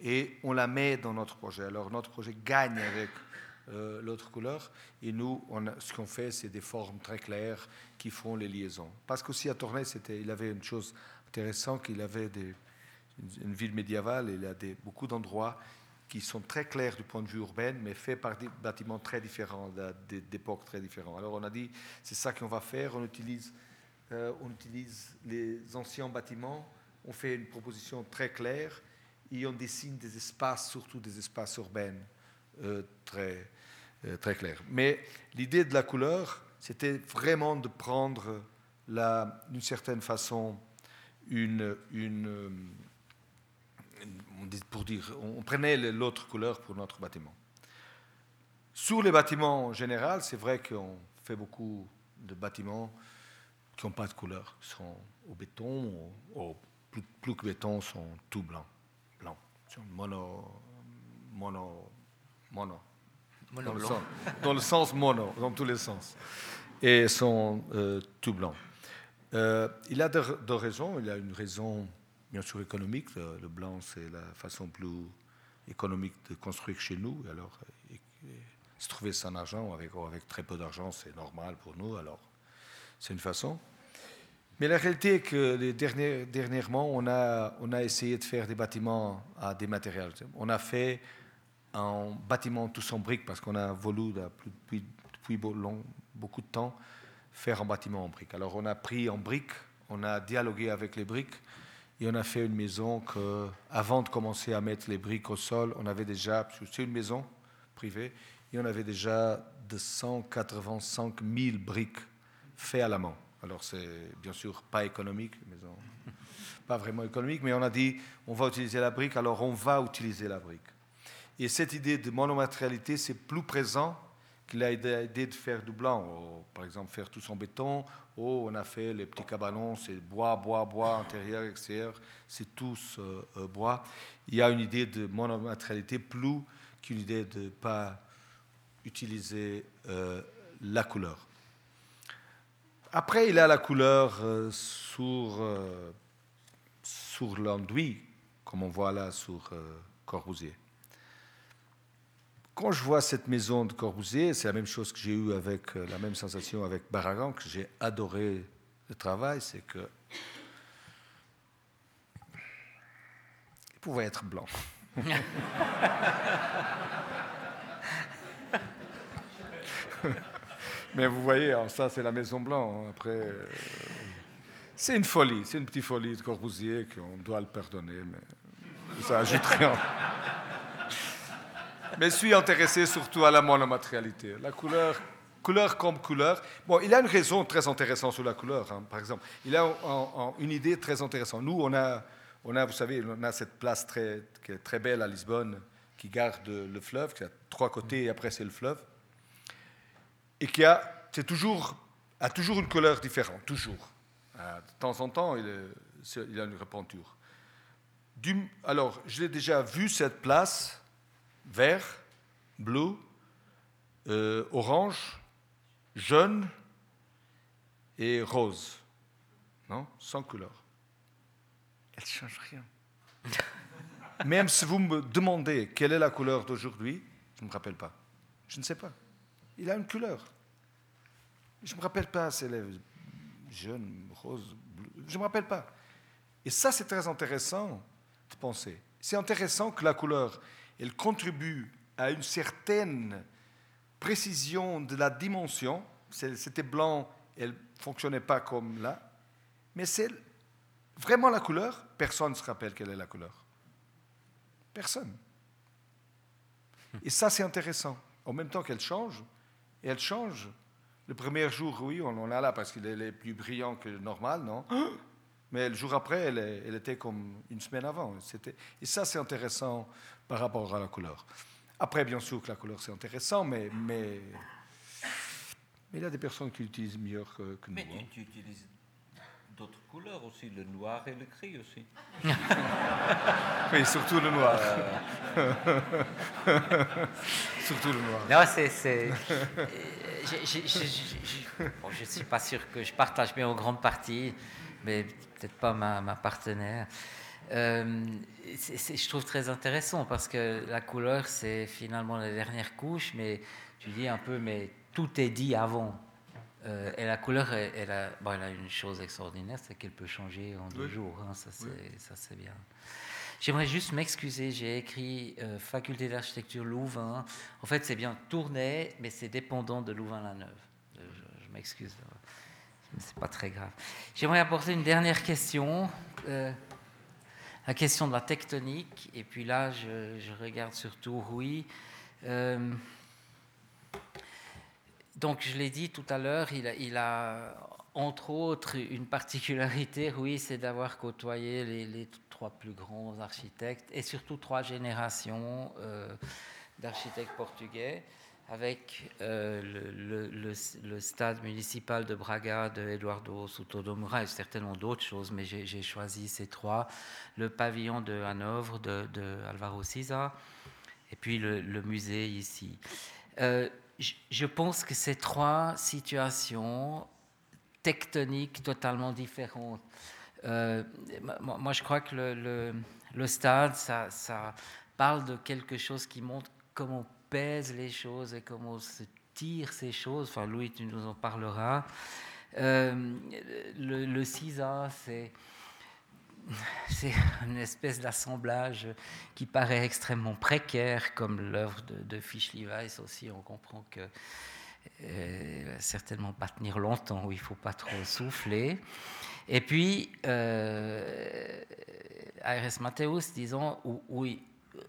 et on la met dans notre projet. Alors notre projet gagne avec euh, l'autre couleur. Et nous, ce qu'on fait, c'est des formes très claires qui font les liaisons. Parce qu'aussi à Tournai, il avait une chose intéressante, qu'il avait une, ville médiévale, il a des, beaucoup d'endroits qui sont très clairs du point de vue urbain, mais faits par des bâtiments très différents, d'époques très différentes. Alors on a dit, c'est ça qu'on va faire, on utilise, euh, on utilise les anciens bâtiments, on fait une proposition très claire, et on dessine des espaces, surtout des espaces urbains, euh, très, euh, très clair. Mais l'idée de la couleur, c'était vraiment de prendre, d'une certaine façon, une, une, pour dire, on prenait l'autre couleur pour notre bâtiment. Sur les bâtiments en général, c'est vrai qu'on fait beaucoup de bâtiments qui n'ont pas de couleur, qui sont au béton, ou, plus, plus, que béton, sont tout blancs, blancs, mono, mono, mono. dans, le sens, dans, le sens, mono, dans tous les sens. Et sont euh, tout blancs. Euh, il a deux, raisons. Il a une raison, bien sûr, économique. Le, blanc, c'est la façon plus économique de construire chez nous. Alors, se trouver sans argent, avec, avec très peu d'argent, c'est normal pour nous. Alors, c'est une façon. Mais la réalité est que dernièrement, on a, essayé de faire des bâtiments à des matériaux. On a fait un bâtiment tous en briques parce qu'on a voulu depuis beaucoup de temps faire un bâtiment en briques. Alors on a pris en briques, on a dialogué avec les briques et on a fait une maison que, avant de commencer à mettre les briques au sol, on avait déjà, c'est une maison privée, et on avait déjà 285 000 briques faites à la main. Alors c'est bien sûr pas économique, maison, pas vraiment économique, mais on a dit on va utiliser la brique, alors on va utiliser la brique. Et cette idée de monomatérialité, c'est plus présent qu'il a idée de faire du blanc. par exemple, faire tout son béton. Oh, on a fait les petits cabanons, c'est bois, bois, bois, intérieur, extérieur, c'est tous euh, euh, bois. Il y a une idée de monomatérialité plus qu'une idée de ne pas utiliser euh, la couleur. Après, il a la couleur sur, sur l'enduit, comme on voit là sur Corbusier. Quand je vois cette maison de Corbusier, c'est la même chose que j'ai eu avec euh, la même sensation avec Barragan, que j'ai adoré le travail, c'est que il pouvait être blanc. Mais vous voyez, ça c'est la Maison Blanche. Hein. Après, euh, c'est une folie, c'est une petite folie de Corbusier qu'on doit le pardonner, mais ça ajoute rien. Mais je suis intéressé surtout à la monomatérialité. La couleur, couleur comme couleur. Bon, il a une raison très intéressante sur la couleur, hein, par exemple. Il a une idée très intéressante. Nous, on a, vous savez, on a cette place très, qui est très belle à Lisbonne, qui garde le fleuve, qui a trois côtés et après c'est le fleuve, et qui a, c'est toujours, a toujours une couleur différente, toujours. Euh, de temps en temps, il, a une repenture. Alors, je l'ai déjà vu cette place, vert, bleu, euh, orange, jaune et rose. Non Sans couleur. Elle ne change rien. Même si vous me demandez quelle est la couleur d'aujourd'hui, je ne me rappelle pas. Je ne sais pas. Il a une couleur. Je ne me rappelle pas si elle est jaune, rose, bleu. Je ne me rappelle pas. Et ça, c'est très intéressant de penser. C'est intéressant que la couleur, elle contribue à une certaine précision de la dimension. C'était blanc, elle ne fonctionnait pas comme là. Mais c'est vraiment la couleur. Personne ne se rappelle quelle est la couleur. Personne. Et ça, c'est intéressant. En même temps qu'elle change, et elle change. Le premier jour, oui, on en a là parce qu'il est plus brillant que normal, non? Mais le jour après, elle, elle, était comme une semaine avant. Et ça, c'est intéressant par rapport à la couleur. Après, bien sûr que la couleur, c'est intéressant, mais, mais, mais, il y a des personnes qui l'utilisent mieux que, que nous. Mais tu, hein. utilises d'autres couleurs aussi, le noir et le gris aussi. oui, surtout le noir. surtout le noir. Non, c'est. je ne suis pas sûr que je partage bien en grande partie, mais peut-être pas ma, ma partenaire. Euh, je trouve très intéressant parce que la couleur, c'est finalement la dernière couche, mais tu dis un peu, mais tout est dit avant. Euh, et la couleur, elle, a, bon, elle, a, une chose extraordinaire, c'est qu'elle peut changer en deux jours. Hein, ça, c'est bien. J'aimerais juste m'excuser, j'ai écrit euh, Faculté d'architecture Louvain. En fait, c'est bien Tournai, mais c'est dépendant de Louvain-la-Neuve. Je, je m'excuse, c'est pas très grave. J'aimerais apporter une dernière question la question de la tectonique, et puis là, je, regarde surtout Rui. Euh, donc, je l'ai dit tout à l'heure, il, a, entre autres une particularité, Rui, c'est d'avoir côtoyé les, trois plus grands architectes et surtout trois générations euh, d'architectes portugais avec euh, le, stade municipal de Braga de Eduardo Souto do Moura et certainement d'autres choses, mais j'ai choisi ces trois. Le pavillon de Hanovre de, de Alvaro Siza et puis le, musée ici. Euh, je pense que ces trois situations tectoniques totalement différentes. Euh, moi, je crois que le, stade, ça, parle de quelque chose qui montre comment pèse les choses et comment se tire ces choses. Enfin, Louis, tu nous en parleras. Euh, le, le CISA, c'est c'est une espèce d'assemblage qui paraît extrêmement précaire, comme l'œuvre de, de Fischli Weiss aussi. On comprend que euh, certainement pas tenir longtemps, où il faut pas trop souffler. Et puis, euh, Aires Mateus, disons, oui,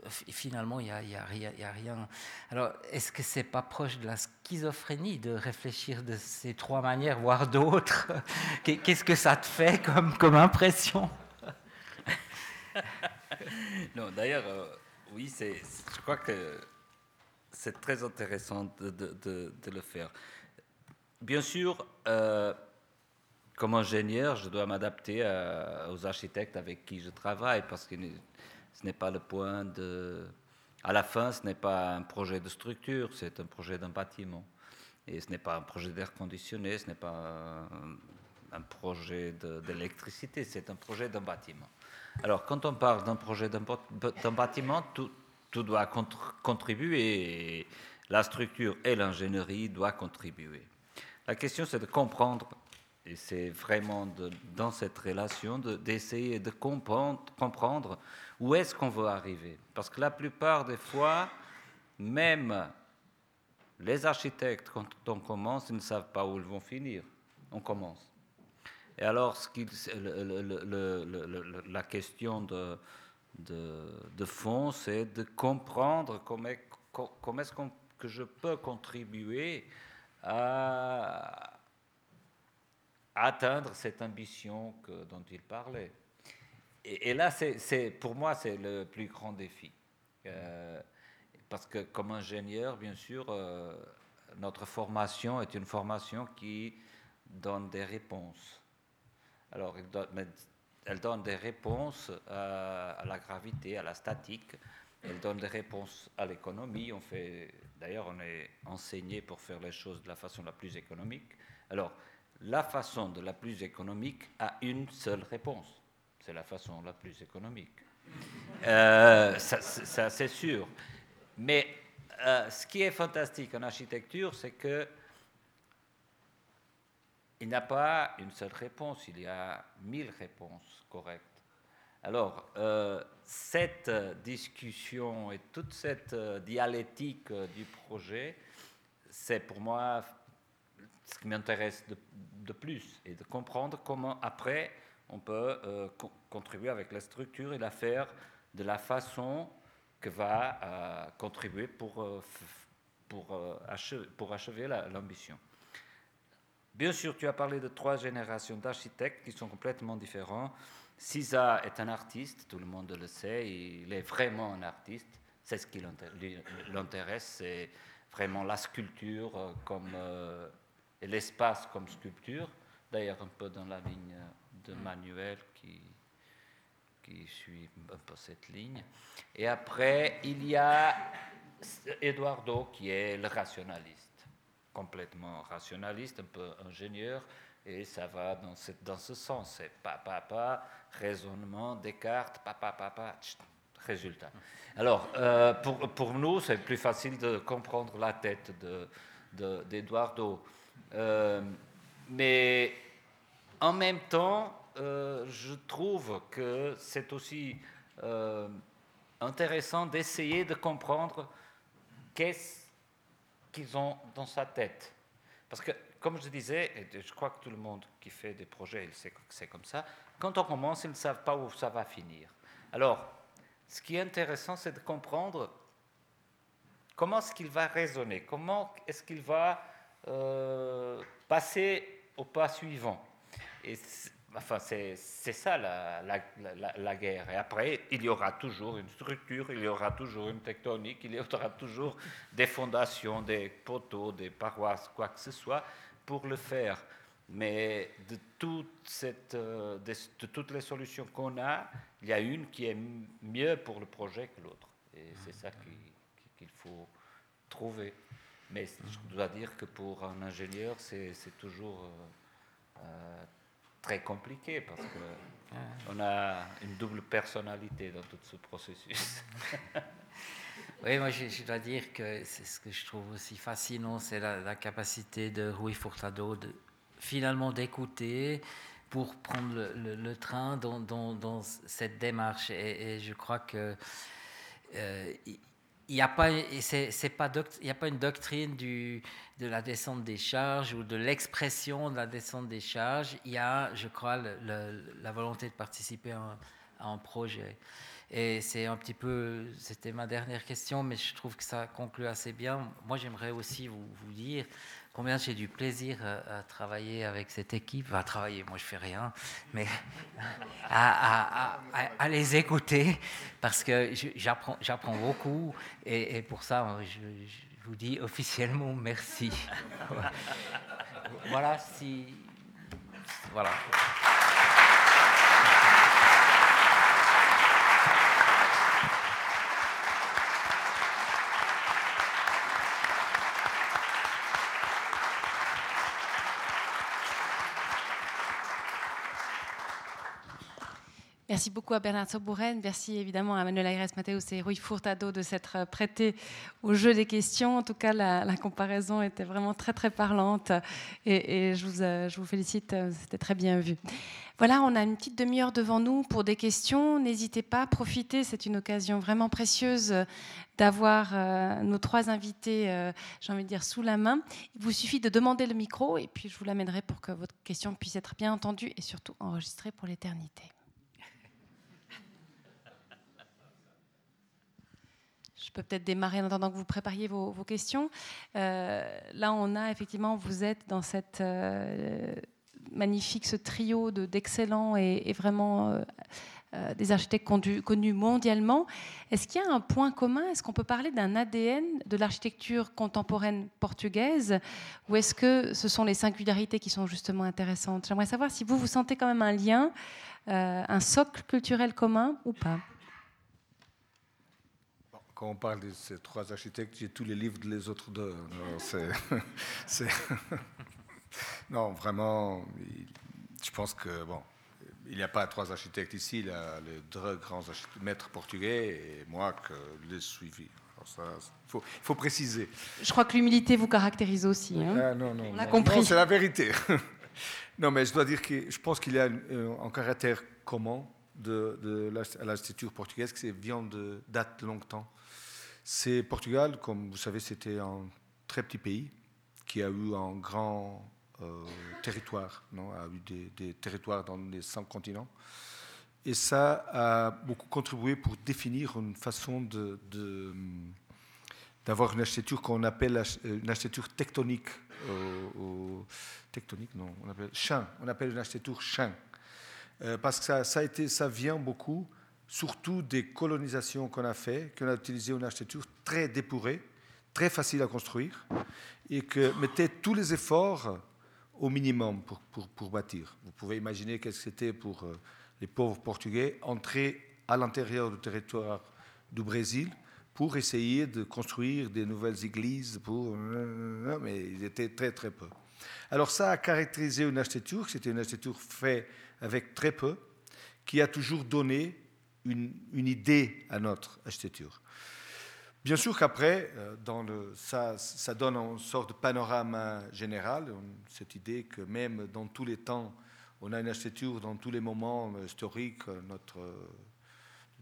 finalement, il n'y a, rien. Alors, est-ce que c'est pas proche de la schizophrénie de réfléchir de ces trois manières, voire d'autres Qu'est-ce que ça te fait comme, impression? Non, d'ailleurs, euh, oui, je crois que c'est très intéressant de, le faire. Bien sûr, euh, comme ingénieur, je dois m'adapter aux architectes avec qui je travaille parce que ce n'est pas le point de... À la fin, ce n'est pas un projet de structure, c'est un projet d'un bâtiment. Et ce n'est pas un projet d'air conditionné, ce n'est pas un, projet d'électricité, c'est un projet d'un bâtiment. Alors, quand on parle d'un projet d'un bâtiment, tout, doit contribuer, la structure et l'ingénierie doivent contribuer. La question, c'est de comprendre et c'est vraiment dans cette relation d'essayer de, comprendre, où est-ce qu'on veut arriver? Parce que la plupart des fois, même les architectes, quand on commence, ils ne savent pas où ils vont finir. On commence. Et alors, la question de, fond, c'est de comprendre comment, est-ce que je peux contribuer à, atteindre cette ambition dont il parlait. Et, là, pour moi, c'est le plus grand défi. Euh, parce que comme ingénieur, bien sûr, euh, notre formation est une formation qui donne des réponses. Alors, elle donne, des réponses à, la gravité, à la statique, elle donne des réponses à l'économie. On fait, d'ailleurs, on est enseigné pour faire les choses de la façon la plus économique. Alors, la façon de la plus économique a une seule réponse. C'est la façon la plus économique. Euh, ça, c'est sûr. Mais euh, ce qui est fantastique en architecture, c'est que il n'y a pas une seule réponse, il y a mille réponses correctes. Alors, euh, cette discussion et toute cette dialectique du projet, c'est pour moi ce qui m'intéresse de, plus, et de comprendre comment après on peut euh, contribuer avec la structure et la faire de la façon que va euh, contribuer pour, euh, pour, achever, pour achever l'ambition. Bien sûr, tu as parlé de trois générations d'architectes qui sont complètement différents. Sisa est un artiste, tout le monde le sait, il est vraiment un artiste. C'est ce qui l'intéresse, c'est vraiment la sculpture comme et l'espace comme sculpture, d'ailleurs un peu dans la ligne de Manuel qui, qui suit un peu cette ligne. Et après, il y a Eduardo qui est le rationaliste, complètement rationaliste, un peu ingénieur, et ça va dans, ce, dans ce sens. C'est pa, pa, pa, raisonnement, Descartes, pa, pa, pa, pa, résultat. Alors, euh, pour, pour, nous, c'est plus facile de comprendre la tête d'Eduardo. De, euh, mais en même temps, euh, je trouve que c'est aussi euh, intéressant d'essayer de comprendre qu'est-ce qu'ils ont dans sa tête. Parce que, comme je disais, et je crois que tout le monde qui fait des projets, il sait que c'est comme ça, quand on commence, ils ne savent pas où ça va finir. Alors, ce qui est intéressant, c'est de comprendre comment est-ce qu'il va raisonner, comment est-ce qu'il va euh, passer au pas suivant. Enfin, c'est ça la, guerre. Et après, il y aura toujours une structure, il y aura toujours une tectonique, il y aura toujours des fondations, des poteaux, des paroisses, quoi que ce soit, pour le faire. Mais de, euh, toutes les solutions qu'on a, il y a une qui est mieux pour le projet que l'autre. Et c'est ça qu'il faut trouver. Mais je dois dire que pour un ingénieur, c'est toujours euh, euh, très compliqué parce qu'on a une double personnalité dans tout ce processus. oui, moi je, dois dire que c'est ce que je trouve aussi fascinant, c'est la, capacité de Rui Furtado de finalement d'écouter pour prendre le, train dans, dans, cette démarche. Et, je crois que euh, il n'y a pas, a pas une doctrine du, de la descente des charges ou de l'expression de la descente des charges. Il y a, je crois, la volonté de participer à un, projet. Et c'est un petit peu, c'était ma dernière question, mais je trouve que ça conclut assez bien. Moi, j'aimerais aussi vous dire, combien j'ai du plaisir à, travailler avec cette équipe, à travailler, moi je fais rien, mais à, les écouter parce que j'apprends, beaucoup et, pour ça je, vous dis officiellement merci. voilà si voilà. Merci beaucoup à Bernard Sobouren. Merci évidemment à Manuel Aires Mateus et Rui Furtado de s'être prêtés au jeu des questions. En tout cas, la, comparaison était vraiment très très parlante et, je, vous, euh, je, vous, félicite, euh, c'était très bien vu. Voilà, on a une petite demi-heure devant nous pour des questions. N'hésitez pas, profitez, c'est une occasion vraiment précieuse d'avoir euh, nos trois invités, j'ai envie de dire, sous la main. Il vous suffit de demander le micro et puis je vous l'amènerai pour que votre question puisse être bien entendue et surtout enregistrée pour l'éternité. je peux peut-être démarrer en attendant que vous prépariez vos, questions. là, on a effectivement, vous êtes dans cette magnifique, ce trio d'excellents et, vraiment euh, des architectes connus mondialement. Est-ce qu'il y a un point commun? Est-ce qu'on peut parler d'un ADN de l'architecture contemporaine portugaise? Ou est-ce que ce sont les singularités qui sont justement intéressantes? J'aimerais savoir si vous, vous sentez quand même un lien, euh, un socle culturel commun ou pas. Quand on parle de ces trois architectes, j'ai tous les livres des autres deux. non, vraiment, je pense que, bon, il n'y a pas trois architectes ici, il y a les deux grands maîtres portugais et moi que les suivi. Il faut, préciser. Je crois que l'humilité vous caractérise aussi. Hein. Ah, non, non, On a compris. c'est la vérité. non, mais je dois dire que je pense qu'il y a un, caractère commun de, de l'architecture portugaise qui vient de date de longtemps. C'est Portugal, comme vous savez, c'était un très petit pays qui a eu un grand euh, territoire, non, a eu des, territoires dans les cinq continents. Et ça a beaucoup contribué pour définir une façon d'avoir une architecture qu'on appelle une architecture tectonique. Euh, tectonique, non, on appelle champ. On appelle une architecture champ. Euh, parce que ça, a été, ça vient beaucoup, surtout des colonisations qu'on a fait, qu'on a utilisé une architecture très dépurée, très facile à construire, et que mettait tous les efforts au minimum pour, pour, pour bâtir. Vous pouvez imaginer qu'est-ce que c'était pour euh, les pauvres Portugais entrer à l'intérieur du territoire du Brésil pour essayer de construire des nouvelles églises, pour... mais ils étaient très très peu. Alors ça a caractérisé une architecture, c'était une architecture faite avec très peu, qui a toujours donné une, idée à notre architecture. Bien sûr qu'après, euh, ça, donne une sorte de panorama général, cette idée que même dans tous les temps, on a une architecture dans tous les moments historiques, notre,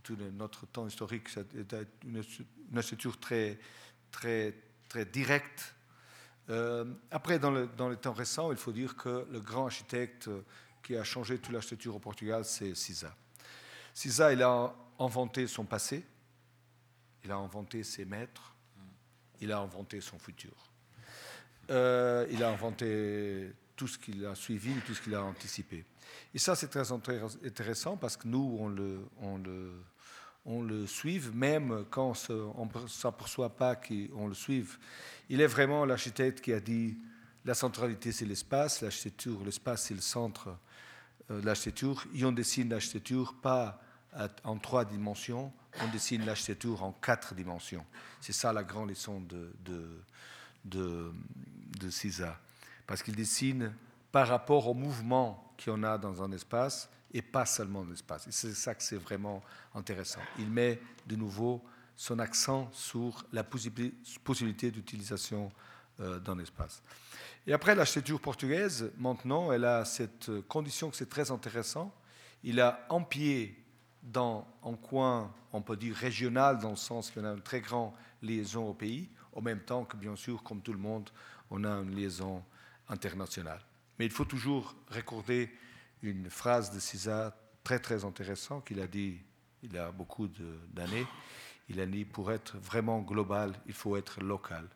tout notre temps historique, c'est une, architecture très, très, très directe. Euh, après, dans, dans les temps récents, il faut dire que le grand architecte qui a changé toute l'architecture au Portugal, c'est Cisa. Cisa, il a inventé son passé, il a inventé ses maîtres, il a inventé son futur. Euh, il a inventé tout ce qu'il a suivi, tout ce qu'il a anticipé. Et ça, c'est très intéressant parce que nous, on le, on suive, même quand on ne s'aperçoit pas qu'on le suive. Il est vraiment l'architecte qui a dit la centralité, c'est l'espace, l'architecture, l'espace, c'est le centre l'architecture. Et on dessine l'architecture pas en trois dimensions, on dessine l'architecture en quatre dimensions. C'est ça la grande leçon de, de, de, César. Parce qu'il dessine par rapport au mouvement y a dans un espace et pas seulement l'espace. Et c'est ça que c'est vraiment intéressant. Il met de nouveau son accent sur la possibilité d'utilisation euh, d'un espace. Et après, l'architecture portugaise, maintenant, elle a cette condition que c'est très intéressant. Il a empié dans un coin, on peut dire régional, dans le sens qu'on a une très grande liaison au pays, en même temps que, bien sûr, comme tout le monde, on a une liaison internationale. Mais il faut toujours recorder une phrase de César très, très intéressante qu'il a dit il y a beaucoup d'années. Il a dit pour être vraiment global, il faut être local.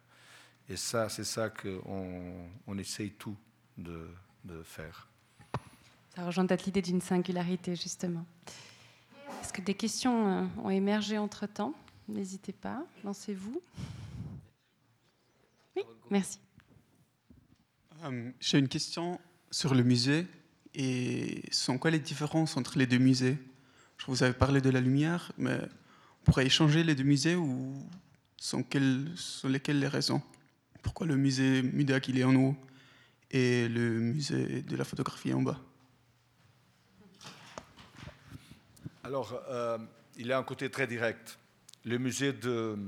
Et ça, c'est ça qu'on on essaye tout de, de faire. Ça rejoint peut-être l'idée d'une singularité, justement. Est-ce que des questions euh, ont émergé entre-temps? N'hésitez pas, lancez-vous. Oui, merci. Euh, j'ai une question sur le musée. Et sont quoi les différences entre les deux musées? Je vous avais parlé de la lumière, mais on pourrait échanger les deux musées ou sont, quelles, sont lesquelles les raisons? Pourquoi le musée Mudac il est en haut et le musée de la photographie en bas? Alors, euh, il a un côté très direct. Le musée de,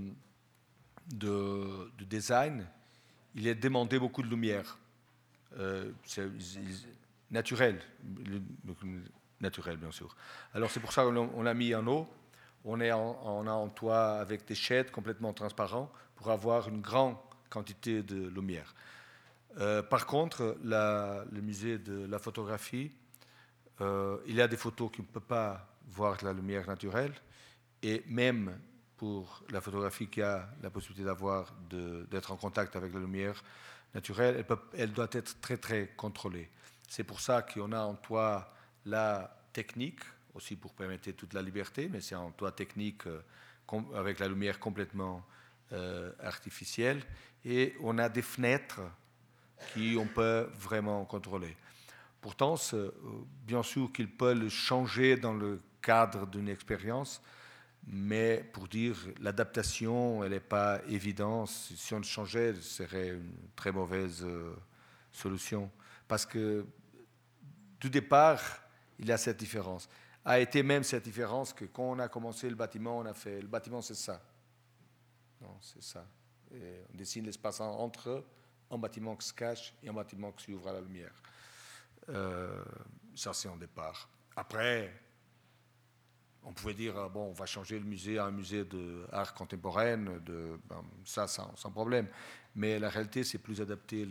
de, design, il est demandé beaucoup de lumière. Euh, c'est naturel, bien sûr. Alors c'est pour ça qu'on l'a mis en eau. On, est on a un toit avec des shades complètement transparents pour avoir une grande quantité de lumière. Euh, par contre, le musée de la photographie, il y a des photos qui ne peut pas voir la lumière naturelle. Et même pour la photographie qui a la possibilité d'avoir, d'être en contact avec la lumière naturelle, elle, doit être très très contrôlée. C'est pour ça qu'on a en toit la technique, aussi pour permettre toute la liberté, mais c'est en toit technique euh, avec la lumière complètement euh, artificielle. Et on a des fenêtres qui on peut vraiment contrôler. Pourtant, euh, bien sûr qu'il peut le changer dans le cadre d'une expérience, mais pour dire l'adaptation, elle n'est pas évidente. Si on le changeait, ce serait une très mauvaise euh, solution. Parce que du départ, il y a cette différence. A été même cette différence que quand on a commencé le bâtiment, on a fait le bâtiment, c'est ça. C'est ça. on dessine l'espace entre un bâtiment qui se cache et un bâtiment qui s'ouvre à la lumière. Euh, ça, c'est en départ. Après, on pouvait dire, ah, bon, on va changer le musée à un musée d'art contemporain, de, ben, ça sans, problème. Mais la réalité, c'est plus adapté,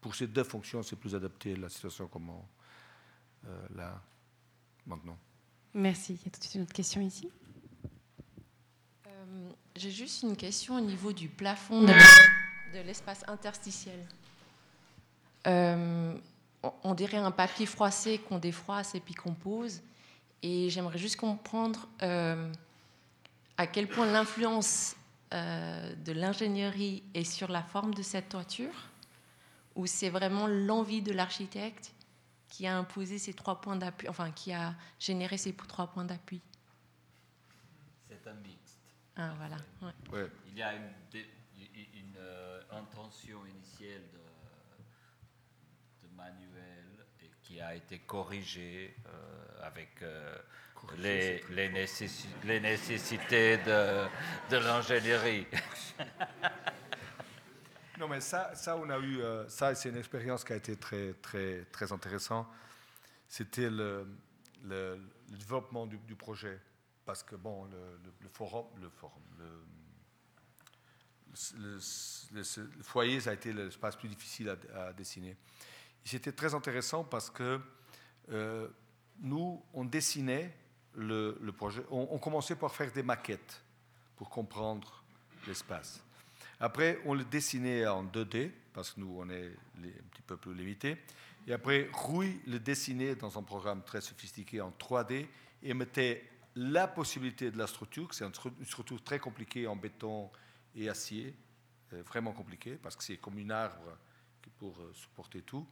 pour ces deux fonctions, c'est plus adapté la situation comme euh, là, maintenant. Merci. Il y a tout de suite une autre question ici. Euh, j'ai juste une question au niveau du plafond de l'espace interstitiel. Euh, on dirait un papier froissé qu'on défroisse et puis qu'on pose. Et j'aimerais juste comprendre euh, à quel point l'influence euh, de l'ingénierie est sur la forme de cette toiture, ou c'est vraiment l'envie de l'architecte qui a imposé ces trois points d'appui, enfin qui a généré ces trois points d'appui? C'est un mixte. Ah voilà. Il y a une, euh, intention initiale de, Manuel et qui a été corrigée avec euh, les, les, nécessités de, de l'ingénierie. non, mais ça, ça on a eu, euh, ça, c'est une expérience qui a été très, très, très intéressante. C'était le, le, développement du, projet, parce que bon, le, forum, le foyer, ça a été l'espace plus difficile à, dessiner. c'était très intéressant parce que euh, nous, on dessinait le, projet, on, commençait par faire des maquettes pour comprendre l'espace. Après, on le dessinait en 2D, parce que nous, on est un petit peu plus limité. Et après, Rui le dessinait dans un programme très sophistiqué en 3D et mettait la possibilité de la structure, c'est une structure très compliquée en béton et acier, euh, vraiment compliquée, parce que c'est comme une arbre pour euh, supporter tout.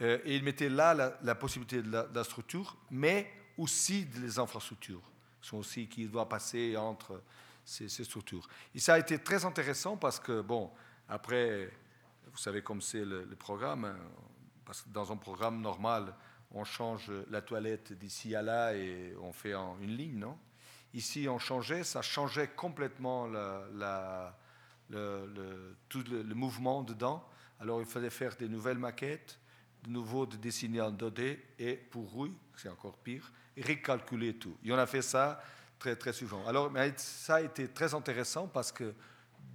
Euh, et il mettait là la, possibilité de la, structure, mais aussi des infrastructures, sont aussi qui doivent passer entre ces, structures. Et ça a été très intéressant parce que, bon, après, vous savez comme c'est le, programme, hein, parce que dans un programme normal, on change la toilette d'ici à là et on fait en une ligne, non? Ici, on changeait, ça changeait complètement le, tout le, mouvement dedans. Alors, il fallait faire des nouvelles maquettes, de nouveau de dessiner en 2D et pour Rui, c'est encore pire, recalculer tout. Et on a fait ça très, très souvent. Alors, ça a été très intéressant parce que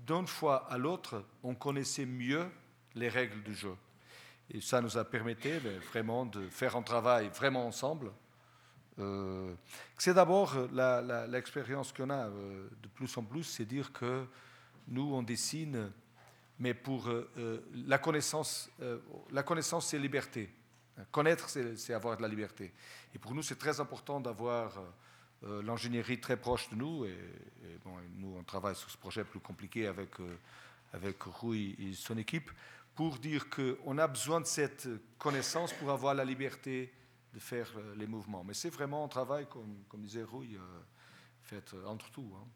d'une fois à l'autre, on connaissait mieux les règles du jeu. Et ça nous a permis ben, vraiment de faire un travail vraiment ensemble. Euh, c'est d'abord l'expérience qu'on a euh, de plus en plus, c'est dire que nous, on dessine mais pour euh, la connaissance, la connaissance, c'est liberté. Connaître, c'est avoir de la liberté. Et pour nous, c'est très important d'avoir l'ingénierie très proche de nous. Et, bon, nous, on travaille sur ce projet plus compliqué avec, avec Rui et son équipe pour dire qu'on a besoin de cette connaissance pour avoir la liberté de faire les mouvements. Mais c'est vraiment un travail, comme, comme disait Rui, fait entre tout. Hein.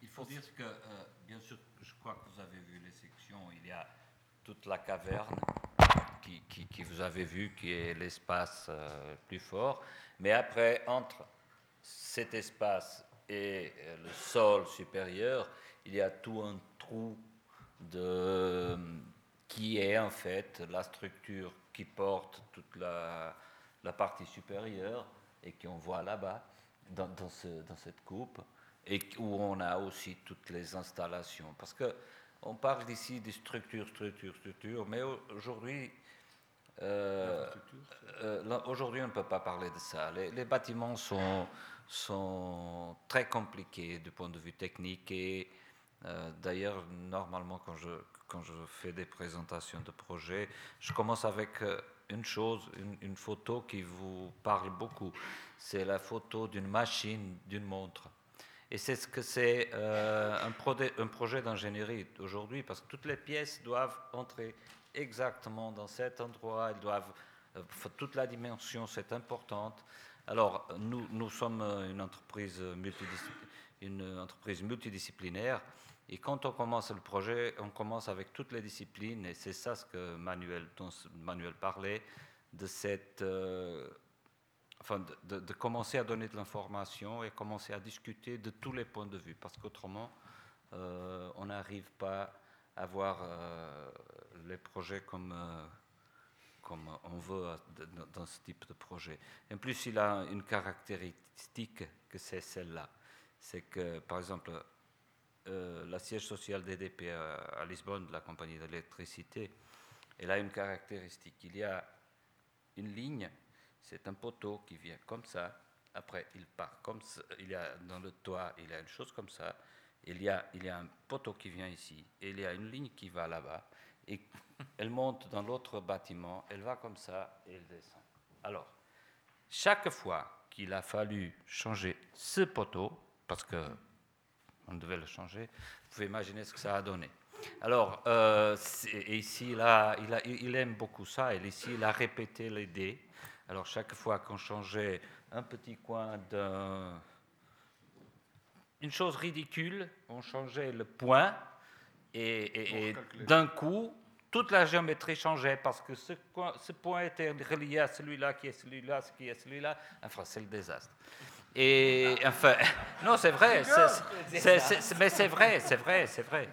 Il faut dire que, bien sûr, crois que vous avez vu les sections. Il y a toute la caverne qui, qui, vous avez vu, qui est l'espace euh, plus fort. Mais après, entre cet espace et euh, le sol supérieur, il y a tout un trou de, qui est en fait la structure qui porte toute la, la partie supérieure et qu'on voit là-bas, dans, dans, ce, dans cette coupe et où on a aussi toutes les installations. Parce que on parle ici des structures, structures, structures, mais aujourd'hui, Euh, euh, aujourd'hui, on ne peut pas parler de ça. Les, bâtiments sont, sont, très compliqués du point de vue technique et d'ailleurs, normalement, quand je, fais des présentations de projets, je commence avec une chose, une, photo qui vous parle beaucoup. C'est la photo d'une machine, d'une montre. Et c'est ce que c'est euh, un, un, projet d'ingénierie aujourd'hui, parce que toutes les pièces doivent entrer exactement dans cet endroit, elles doivent, euh, toute la dimension, c'est importante. Alors, nous, nous sommes une entreprise, une entreprise multidisciplinaire, et quand on commence le projet, on commence avec toutes les disciplines, et c'est ça ce que Manuel, dont Manuel parlait, de, cette, euh, enfin de, commencer à donner de l'information et commencer à discuter de tous les points de vue, parce qu'autrement, euh, on n'arrive pas à voir euh, les projets comme, comme on veut dans ce type de projet. En plus, il a une caractéristique que c'est celle-là. C'est que, par exemple, euh, la siège sociale d'EDP à, Lisbonne, de la compagnie d'électricité, elle a une caractéristique. Il y a une ligne, c'est un poteau qui vient comme ça, après il part comme ça, il y a dans le toit, il y a une chose comme ça, il y a, il y a un poteau qui vient ici, et il y a une ligne qui va là-bas, et elle monte dans l'autre bâtiment, elle va comme ça, et elle descend. Alors, chaque fois qu'il a fallu changer ce poteau, parce que on devait le changer. Vous pouvez imaginer ce que ça a donné. Alors, euh, ici, là, il, a, il, aime beaucoup ça. Et ici, il a répété les dés. Alors, chaque fois qu'on changeait un petit coin d'un. Une chose ridicule, on changeait le point. Et, d'un coup, toute la géométrie changeait parce que ce, ce point était relié à celui-là, qui est celui-là, ce qui est celui-là. Enfin, c'est le désastre. Et enfin, non, c'est vrai, mais c'est vrai, c'est vrai, c'est vrai.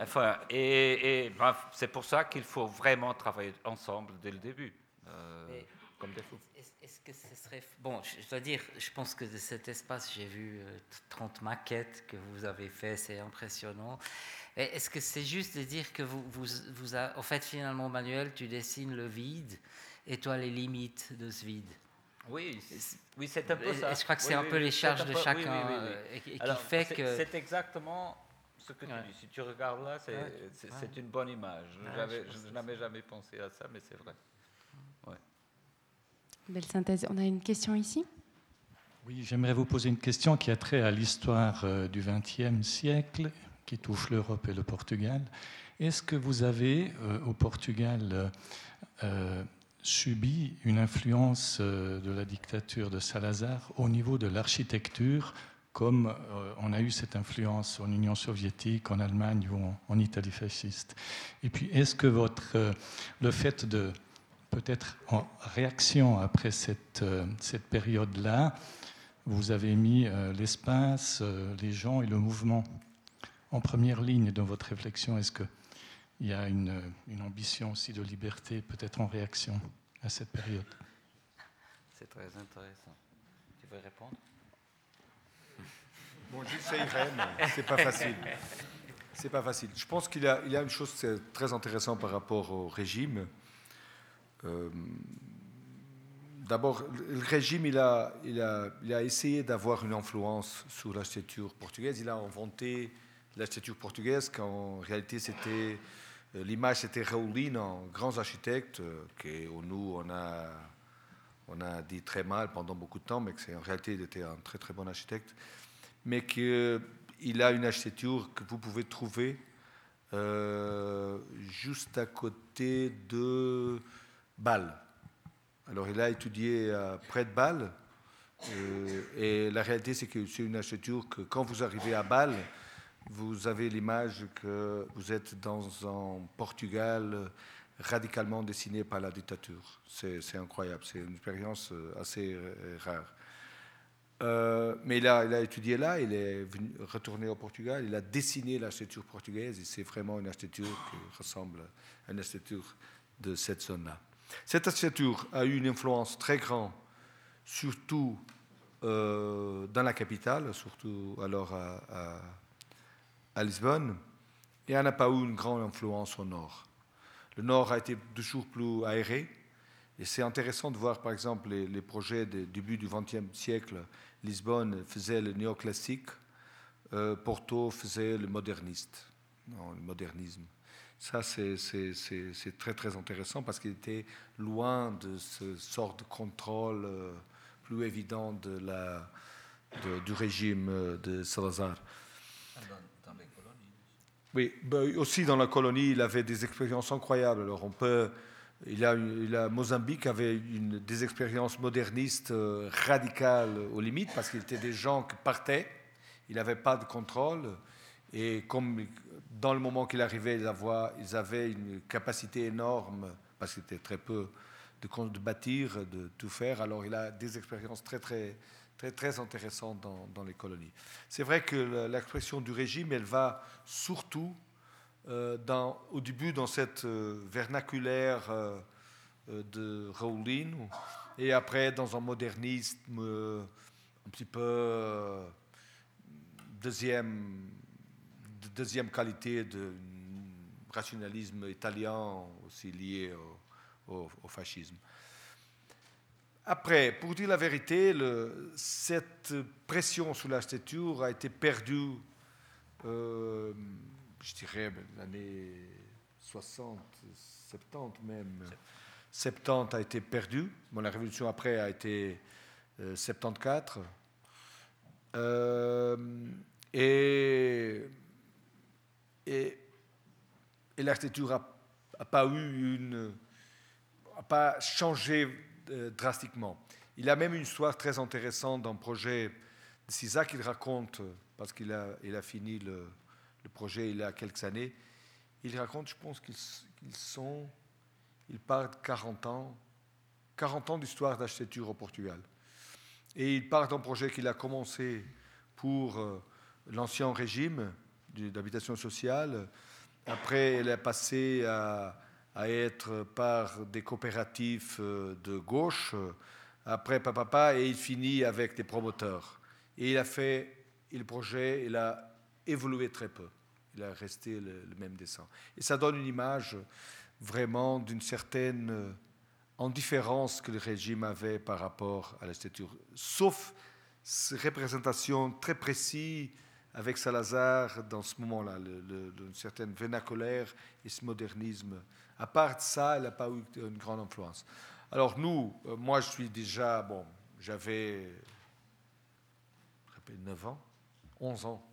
Enfin, et, c'est pour ça qu'il faut vraiment travailler ensemble dès le début, euh, comme des fous. Est-ce que ce serait. Bon, je dois dire, je pense que de cet espace, j'ai vu 30 euh, maquettes que vous avez fait, c'est impressionnant. Est-ce que c'est juste de dire que vous, vous, vous en fait, finalement, Manuel, tu dessines le vide et toi les limites de ce vide? Oui, oui c'est un peu ça. je crois que c'est un peu les charges de chacun et, qui fait que... C'est exactement ce que tu dis. Si tu regardes là, c'est une bonne image. je n'avais jamais pensé à ça, mais c'est vrai. Belle synthèse. On a une question ici? Oui, j'aimerais vous poser une question qui a trait à l'histoire euh, du XXe siècle, qui touche l'Europe et le Portugal. Est-ce que vous avez euh, au Portugal euh, subi une influence euh, de la dictature de Salazar au niveau de l'architecture, comme euh, on a eu cette influence en Union soviétique, en Allemagne ou en, Italie fasciste. Et puis, est-ce que votre, euh, le fait de, peut-être en réaction après cette, cette période-là, vous avez mis l'espace, les gens et le mouvement en première ligne dans votre réflexion? Est-ce que il y a une, ambition aussi de liberté, peut-être en réaction à cette période. C'est très intéressant. Tu veux répondre? Bon, j'essayerai, mais c'est pas facile. C'est pas facile. Je pense qu'il y, a, une chose très intéressante par rapport au régime. Euh, d'abord, le régime, il a, il a, il a essayé d'avoir une influence sur l'architecture portugaise. Il a inventé l'architecture portugaise quand en réalité c'était euh, l'image, c'était Raoulin, grand architecte, euh, que nous, on a, dit très mal pendant beaucoup de temps, mais que en réalité, il était un très très bon architecte. Mais qu'il a une architecture que vous pouvez trouver euh, juste à côté de Bâle. Alors, il a étudié près de Bâle. et la réalité, c'est que c'est une architecture que quand vous arrivez à Bâle, vous avez l'image que vous êtes dans un Portugal radicalement dessiné par la dictature. C'est incroyable, c'est une expérience euh, assez euh, rare. Euh, mais il a, étudié là, il est retourné au Portugal, il a dessiné l'architecture portugaise et c'est vraiment une architecture qui ressemble à une architecture de cette zone-là. Cette architecture a eu une influence très grande, surtout dans la capitale, surtout alors à Lisbonne, et elle n'a pas eu une grande influence au nord. Le nord a été toujours plus aéré, Et c'est intéressant de voir, par exemple, les, projets du début du XXe siècle. Lisbonne faisait le néoclassique, euh, Porto faisait le moderniste, le modernisme. Ça, c'est très, très intéressant parce qu'il était loin de ce sort de contrôle euh, plus évident du régime euh, de Salazar. Oui, ben, aussi dans la colonie, il avait des expériences incroyables. Alors, on peut. Il a, il Mozambique avait des expériences modernistes euh, radicales aux limites parce qu'il était des gens qui partaient, il n'avait pas de contrôle. Et comme dans le moment qu'il arrivait, ils avaient une capacité énorme, parce qu'il était très peu de, de, bâtir, de tout faire. Alors il a des expériences très, très, très, très intéressantes dans, les colonies. C'est vrai que l'expression du régime, elle va surtout euh, au début dans cette euh, vernaculaire euh, de Rowling, et après dans un modernisme un petit peu deuxième de deuxième qualité de rationalisme italien aussi lié au, fascisme. Après, pour dire la vérité, cette pression sur l'architecture a été perdue, euh, je dirais, l'année 60, 70 même. 70 a été perdue. Bon, la révolution après a été 74. Euh, euh, et et, l'architecture n'a pas eu une, pas changé euh, drastiquement. Il a même une histoire très intéressante le projet de Cisa qu'il raconte, parce qu'il a, il a fini le, projet il y a quelques années. Il raconte, je pense qu'ils sont, il parle de 40 ans, 40 ans d'histoire d'architecture au Portugal. Et il part d'un projet qu'il a commencé pour euh, l'ancien régime, d'habitation sociale. Après, elle est passée à, être par des coopératives euh, de gauche. Après, papa, et il finit avec des promoteurs. Et il a fait, le projet, il a évolué très peu. Il a resté le, même dessin. Et ça donne une image vraiment d'une certaine euh, indifférence que le régime avait par rapport à l'architecture, sauf ces représentations très précises avec Salazar dans ce moment-là, une certaine vénacolaire et ce modernisme. À part ça, elle n'a pas eu une grande influence. Alors nous, euh, moi je suis déjà, bon, j'avais 9 ans, 11 ans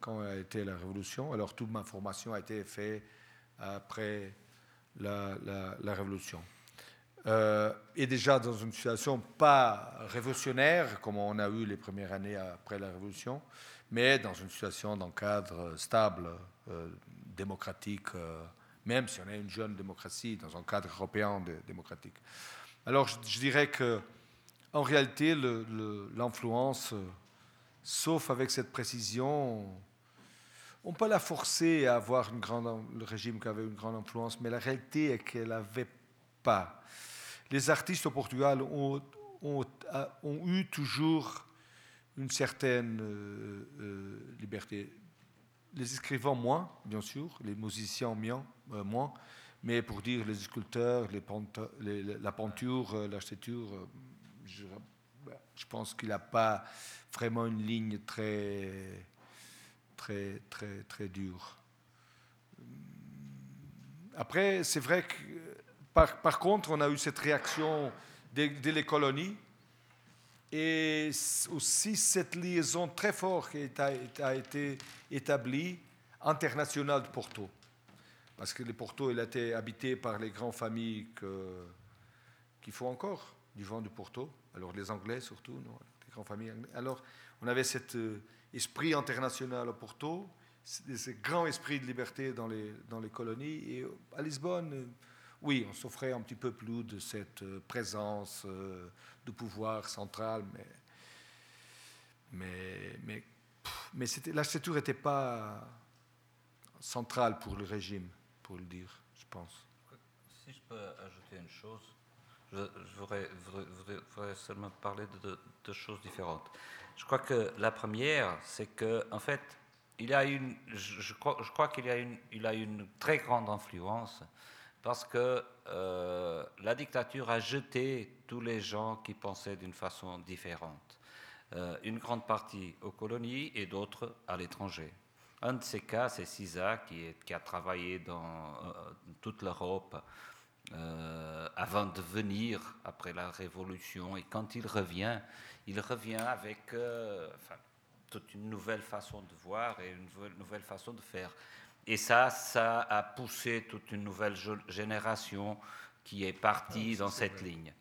quand a été la Révolution. Alors toute ma formation a été faite après la, Révolution. Euh, et déjà dans une situation pas révolutionnaire, comme on a eu les premières années après la Révolution, mais dans une situation, dans un cadre stable, euh, démocratique, même si on est une jeune démocratie, dans un cadre européen démocratique. Alors je, dirais que, en réalité, l'influence, euh, sauf avec cette précision, on peut la forcer à avoir une grande, le régime qui avait une grande influence, mais la réalité est qu'elle n'avait pas. Les artistes au Portugal ont, eu toujours une certaine euh, euh, liberté. Les écrivains moins, bien sûr, les musiciens euh, moins, mais pour dire les sculpteurs, la peinture, l'architecture, je, je, pense qu'il n'a pas vraiment une ligne très, très, très, très dure. Après, c'est vrai que, par, contre, on a eu cette réaction dès les colonies et aussi cette liaison très forte qui a, été établie internationale de Porto. Parce que le Porto, il a habité par les grandes familles que, qui font encore du vent de Porto. Alors les Anglais surtout, non, les grandes familles Alors on avait cet euh, esprit international à Porto, ce grand esprit de liberté dans les, dans les colonies. Et à Lisbonne, oui, on s'offrait un petit peu plus de cette euh, présence euh, de pouvoir central, mais, mais, mais, mais l'architecture n'était pas centrale pour le régime, pour le dire, je pense. Si je peux ajouter une chose, je, voudrais, seulement parler de deux choses différentes. Je crois que la première, c'est que, en fait, il a une, je, crois, je crois qu'il a une, il a une très grande influence parce que euh, la dictature a jeté tous les gens qui pensaient d'une façon différente. Euh, une grande partie aux colonies et d'autres à l'étranger. Un de ces cas, c'est Cisa, qui, qui, a travaillé dans euh, toute l'Europe avant de venir après la Révolution. Et quand il revient, il revient avec enfin, toute une nouvelle façon de voir et une nouvelle façon de faire. Et ça, ça a poussé toute une nouvelle génération qui est partie dans cette ligne.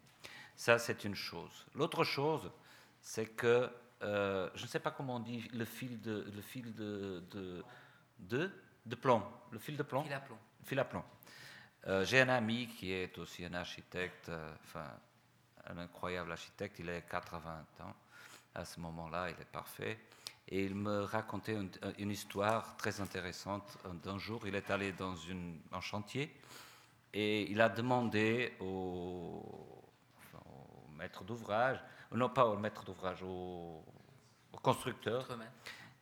Ça, c'est une chose. L'autre chose, c'est que, euh, je ne sais pas comment on dit le fil de, le fil de, de, de, plomb. Le fil de plomb? Fil à plomb. Fil à plomb. Euh, j'ai un ami qui est aussi un architecte, euh, enfin, un incroyable architecte, il a 80 ans. À ce moment-là, il est parfait. Et il me racontait une, histoire très intéressante. D'un jour, il est allé dans une, un chantier et il a demandé au, maître d'ouvrage, non pas au maître d'ouvrage, au, constructeur,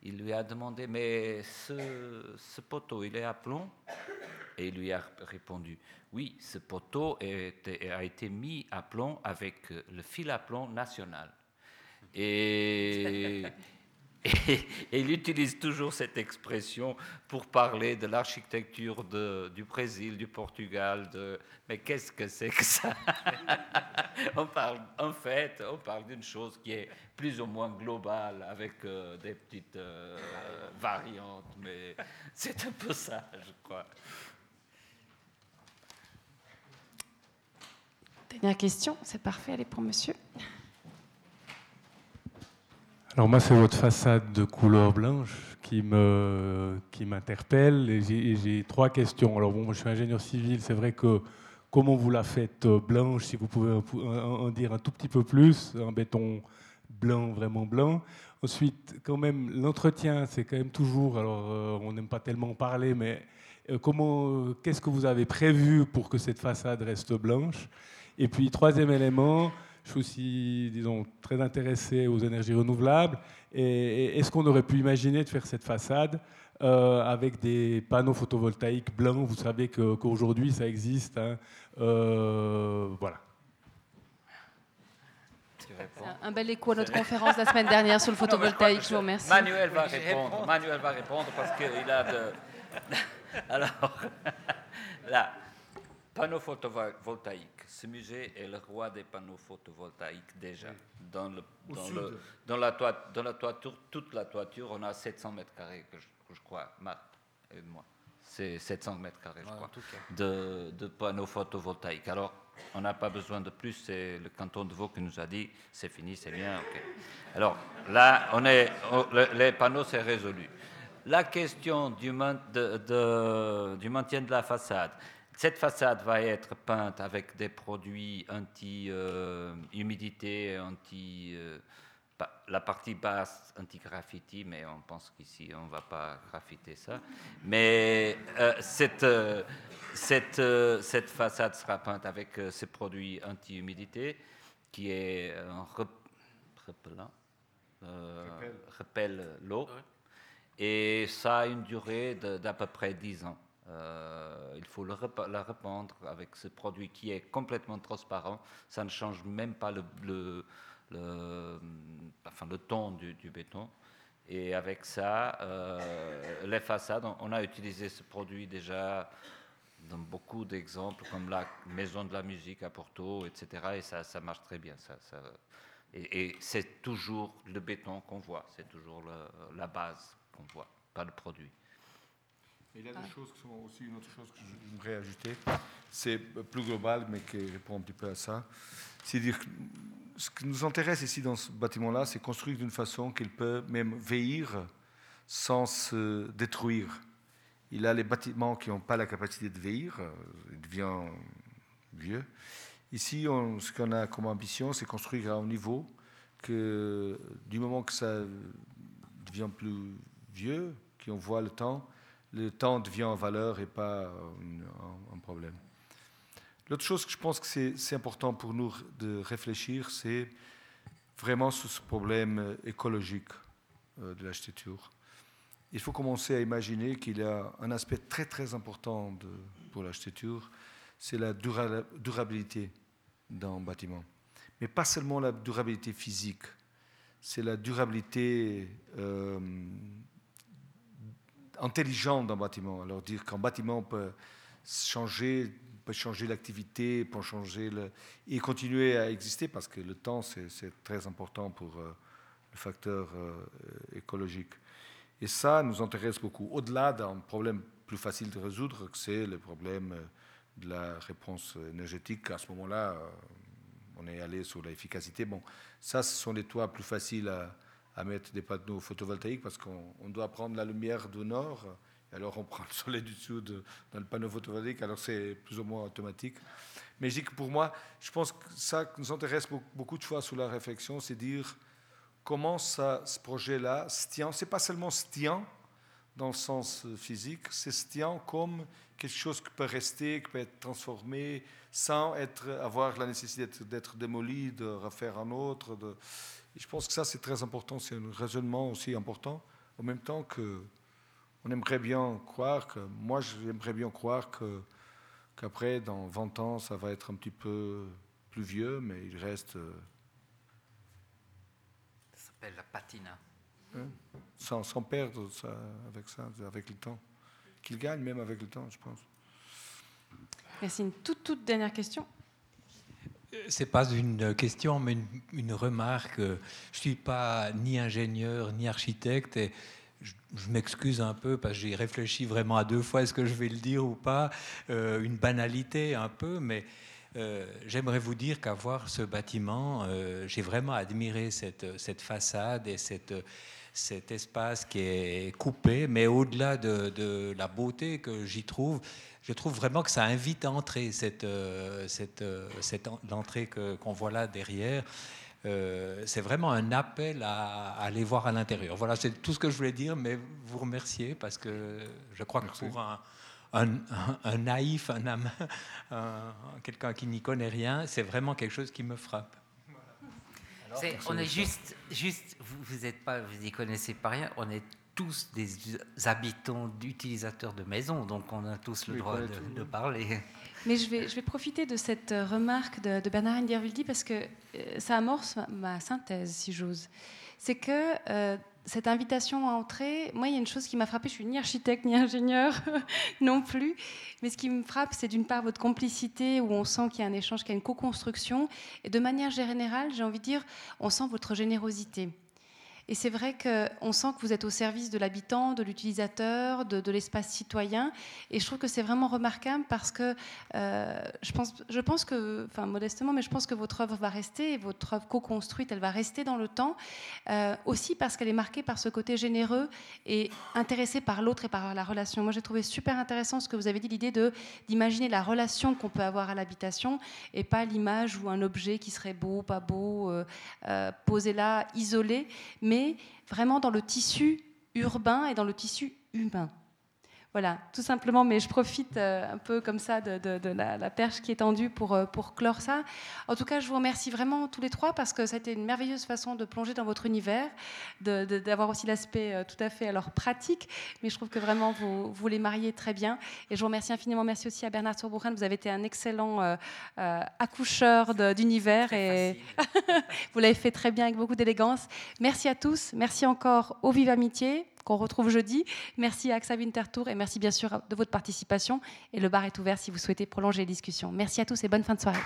il lui a demandé, mais ce, ce, poteau, il est à plomb? Et il lui a répondu, oui, ce poteau a été mis à plomb avec le fil à plomb national. Et Et, il utilise toujours cette expression pour parler de l'architecture du Brésil, du Portugal. Mais qu'est-ce que c'est que ça? En fait, on parle d'une chose qui est plus ou moins globale, avec euh, des petites euh, variantes, mais c'est un peu ça, je crois. Dernière question, c'est parfait, elle est pour monsieur. Alors moi, c'est votre façade de couleur blanche qui me qui m'interpelle j'ai trois questions. Alors bon, moi, je suis ingénieur civil, c'est vrai que comment vous la faites euh, blanche, si vous pouvez en dire un tout petit peu plus, un béton blanc, vraiment blanc. Ensuite, quand même, l'entretien, c'est quand même toujours, alors euh, on n'aime pas tellement parler, mais euh, comment, qu'est-ce que vous avez prévu pour que cette façade reste blanche? Et puis, troisième élément, je suis aussi, disons, très intéressé aux énergies renouvelables. Et, est-ce qu'on aurait pu imaginer de faire cette façade euh, avec des panneaux photovoltaïques blancs? Vous savez qu'aujourd'hui, ça existe. Hein. Euh, voilà. Un bel écho à notre conférence la semaine dernière sur le photovoltaïque. Je vous remercie. Manuel va répondre. Manuel va répondre parce qu'il a de. Alors, là, panneaux photovoltaïques ce musée est le roi des panneaux photovoltaïques déjà. Dans, le, dans, la dans la toiture, toute la toiture, on a 700 mètres carrés, que je, crois, Marc, moi C'est 700 mètres carrés, je crois, de, de, panneaux photovoltaïques. Alors, on n'a pas besoin de plus, c'est le canton de Vaud qui nous a dit, c'est fini, c'est bien. Alors, là, on est, les panneaux, c'est résolu. La question du, de, du maintien de la façade, cette façade va être peinte avec des produits anti-humidité, anti, euh, la partie basse anti-graffiti, mais on pense qu'ici on ne va pas graffiter ça. Mais euh, cette, euh, cette, cette, façade sera peinte avec ces produits anti-humidité qui est un repellant, repelle l'eau. Et ça a une durée d'à peu près 10 ans. Euh, il faut la répandre avec ce produit qui est complètement transparent. Ça ne change même pas le, enfin, le ton du, béton. Et avec ça, euh, les façades, on a utilisé ce produit déjà dans beaucoup d'exemples, comme la Maison de la musique à Porto, etc. Et ça, ça marche très bien. Ça, et c'est toujours le béton qu'on voit, c'est toujours la base qu'on voit, pas le produit. Il y a des choses qui sont aussi une autre chose que j'aimerais ajouter. C'est plus global, mais qui répond un petit peu à ça. C'est dire que ce qui nous intéresse ici dans ce bâtiment-là, c'est construire d'une façon qu'il peut même vieillir sans se détruire. Il a les bâtiments qui n'ont pas la capacité de vieillir, il devient vieux. Ici, on, ce qu'on a comme ambition, c'est construire à un niveau que du moment que ça devient plus vieux, qu'on voit le temps, le temps devient en valeur et pas un, problème. L'autre chose que je pense que c'est important pour nous de réfléchir, c'est vraiment sur ce problème écologique euh, de l'architecture. Il faut commencer à imaginer qu'il y a un aspect très très important pour l'architecture, c'est la durabilité d'un bâtiment. Mais pas seulement la durabilité physique, c'est la durabilité euh, intelligente d'un bâtiment. Alors dire qu'un bâtiment peut changer, peut changer l'activité, peut changer et continuer à exister parce que le temps c'est très important pour euh, le facteur euh, écologique. Et ça nous intéresse beaucoup. Au-delà d'un problème plus facile de résoudre, que c'est le problème de la réponse énergétique. À ce moment-là, on est allé sur l'efficacité. Bon, ça, ce sont les toits plus faciles à, à mettre des panneaux photovoltaïques parce qu'on doit prendre la lumière du nord, et alors on prend le soleil du sud dans le panneau photovoltaïque, alors c'est plus ou moins automatique. Mais je dis que pour moi, je pense que ça nous intéresse beaucoup de fois sous la réflexion, c'est dire comment ça, ce projet-là se tient. C'est pas seulement se tient dans le sens physique, c'est se tient comme quelque chose qui peut rester, qui peut être transformé sans être, avoir la nécessité d'être démoli, de refaire un autre. De... je pense que ça, c'est très important, c'est un raisonnement aussi important, en même temps que on aimerait bien croire que, moi j'aimerais bien croire que, qu'après, dans 20 ans, ça va être un petit peu plus vieux, mais il reste... Euh, ça s'appelle la patina. Hein, sans, sans, perdre ça, avec ça, avec le temps. Qu'il gagne même avec le temps, je pense. Merci. Une toute, toute dernière question. C'est pas une question, mais une, une remarque. Je suis pas ni ingénieur ni architecte et je, m'excuse un peu parce que j'ai réfléchi vraiment à deux fois est-ce que je vais le dire ou pas. Euh, une banalité un peu, mais euh, j'aimerais vous dire qu'à voir ce bâtiment, euh, j'ai vraiment admiré cette, cette façade et cette cet espace qui est coupé, mais au-delà de, la beauté que j'y trouve, je trouve vraiment que ça invite à entrer, cette, euh, cette, euh, cette l'entrée qu'on voit là derrière. Euh, c'est vraiment un appel à, aller voir à l'intérieur. Voilà, c'est tout ce que je voulais dire, mais vous remercier parce que je crois que pour un, un, naïf, un, un quelqu'un qui n'y connaît rien, c'est vraiment quelque chose qui me frappe on est juste, juste vous n'y pas, vous y connaissez pas rien, on est tous des habitants, d'utilisateurs de maisons, donc on a tous le droit de, parler. Mais je vais, je vais profiter de cette remarque de, Bernard Indervildi parce que euh, ça amorce ma, synthèse, si j'ose. C'est que euh, cette invitation à entrer, moi, il y a une chose qui m'a frappée, je suis ni architecte ni ingénieur non plus, mais ce qui me frappe, c'est d'une part votre complicité, où on sent qu'il y a un échange, qu'il y a une co-construction, et de manière générale, j'ai envie de dire, on sent votre générosité. Et c'est vrai qu'on sent que vous êtes au service de l'habitant, de l'utilisateur, de, l'espace citoyen. Et je trouve que c'est vraiment remarquable parce que euh, je, pense, je pense que, enfin modestement, mais je pense que votre œuvre va rester, votre œuvre co-construite, elle va rester dans le temps. Euh, aussi parce qu'elle est marquée par ce côté généreux et intéressé par l'autre et par la relation. Moi, j'ai trouvé super intéressant ce que vous avez dit, l'idée d'imaginer la relation qu'on peut avoir à l'habitation et pas l'image ou un objet qui serait beau, pas beau, euh, posé là, isolé. Mais vraiment dans le tissu urbain et dans le tissu humain. Voilà, tout simplement, mais je profite euh, un peu comme ça de, la, perche qui est tendue pour, euh, pour clore ça. En tout cas, je vous remercie vraiment tous les trois parce que ça a été une merveilleuse façon de plonger dans votre univers, d'avoir aussi l'aspect euh, tout à fait alors pratique, mais je trouve que vraiment vous, vous les mariez très bien. Et je vous remercie infiniment. Merci aussi à Bernard Sourbourgen. Vous avez été un excellent accoucheur d'univers et vous l'avez fait très bien avec beaucoup d'élégance. Merci à tous. Merci encore au Vive Amitié qu'on retrouve jeudi. Merci à AXA Winterthur et merci bien sûr de votre participation. Et le bar est ouvert si vous souhaitez prolonger les discussions. Merci à tous et bonne fin de soirée.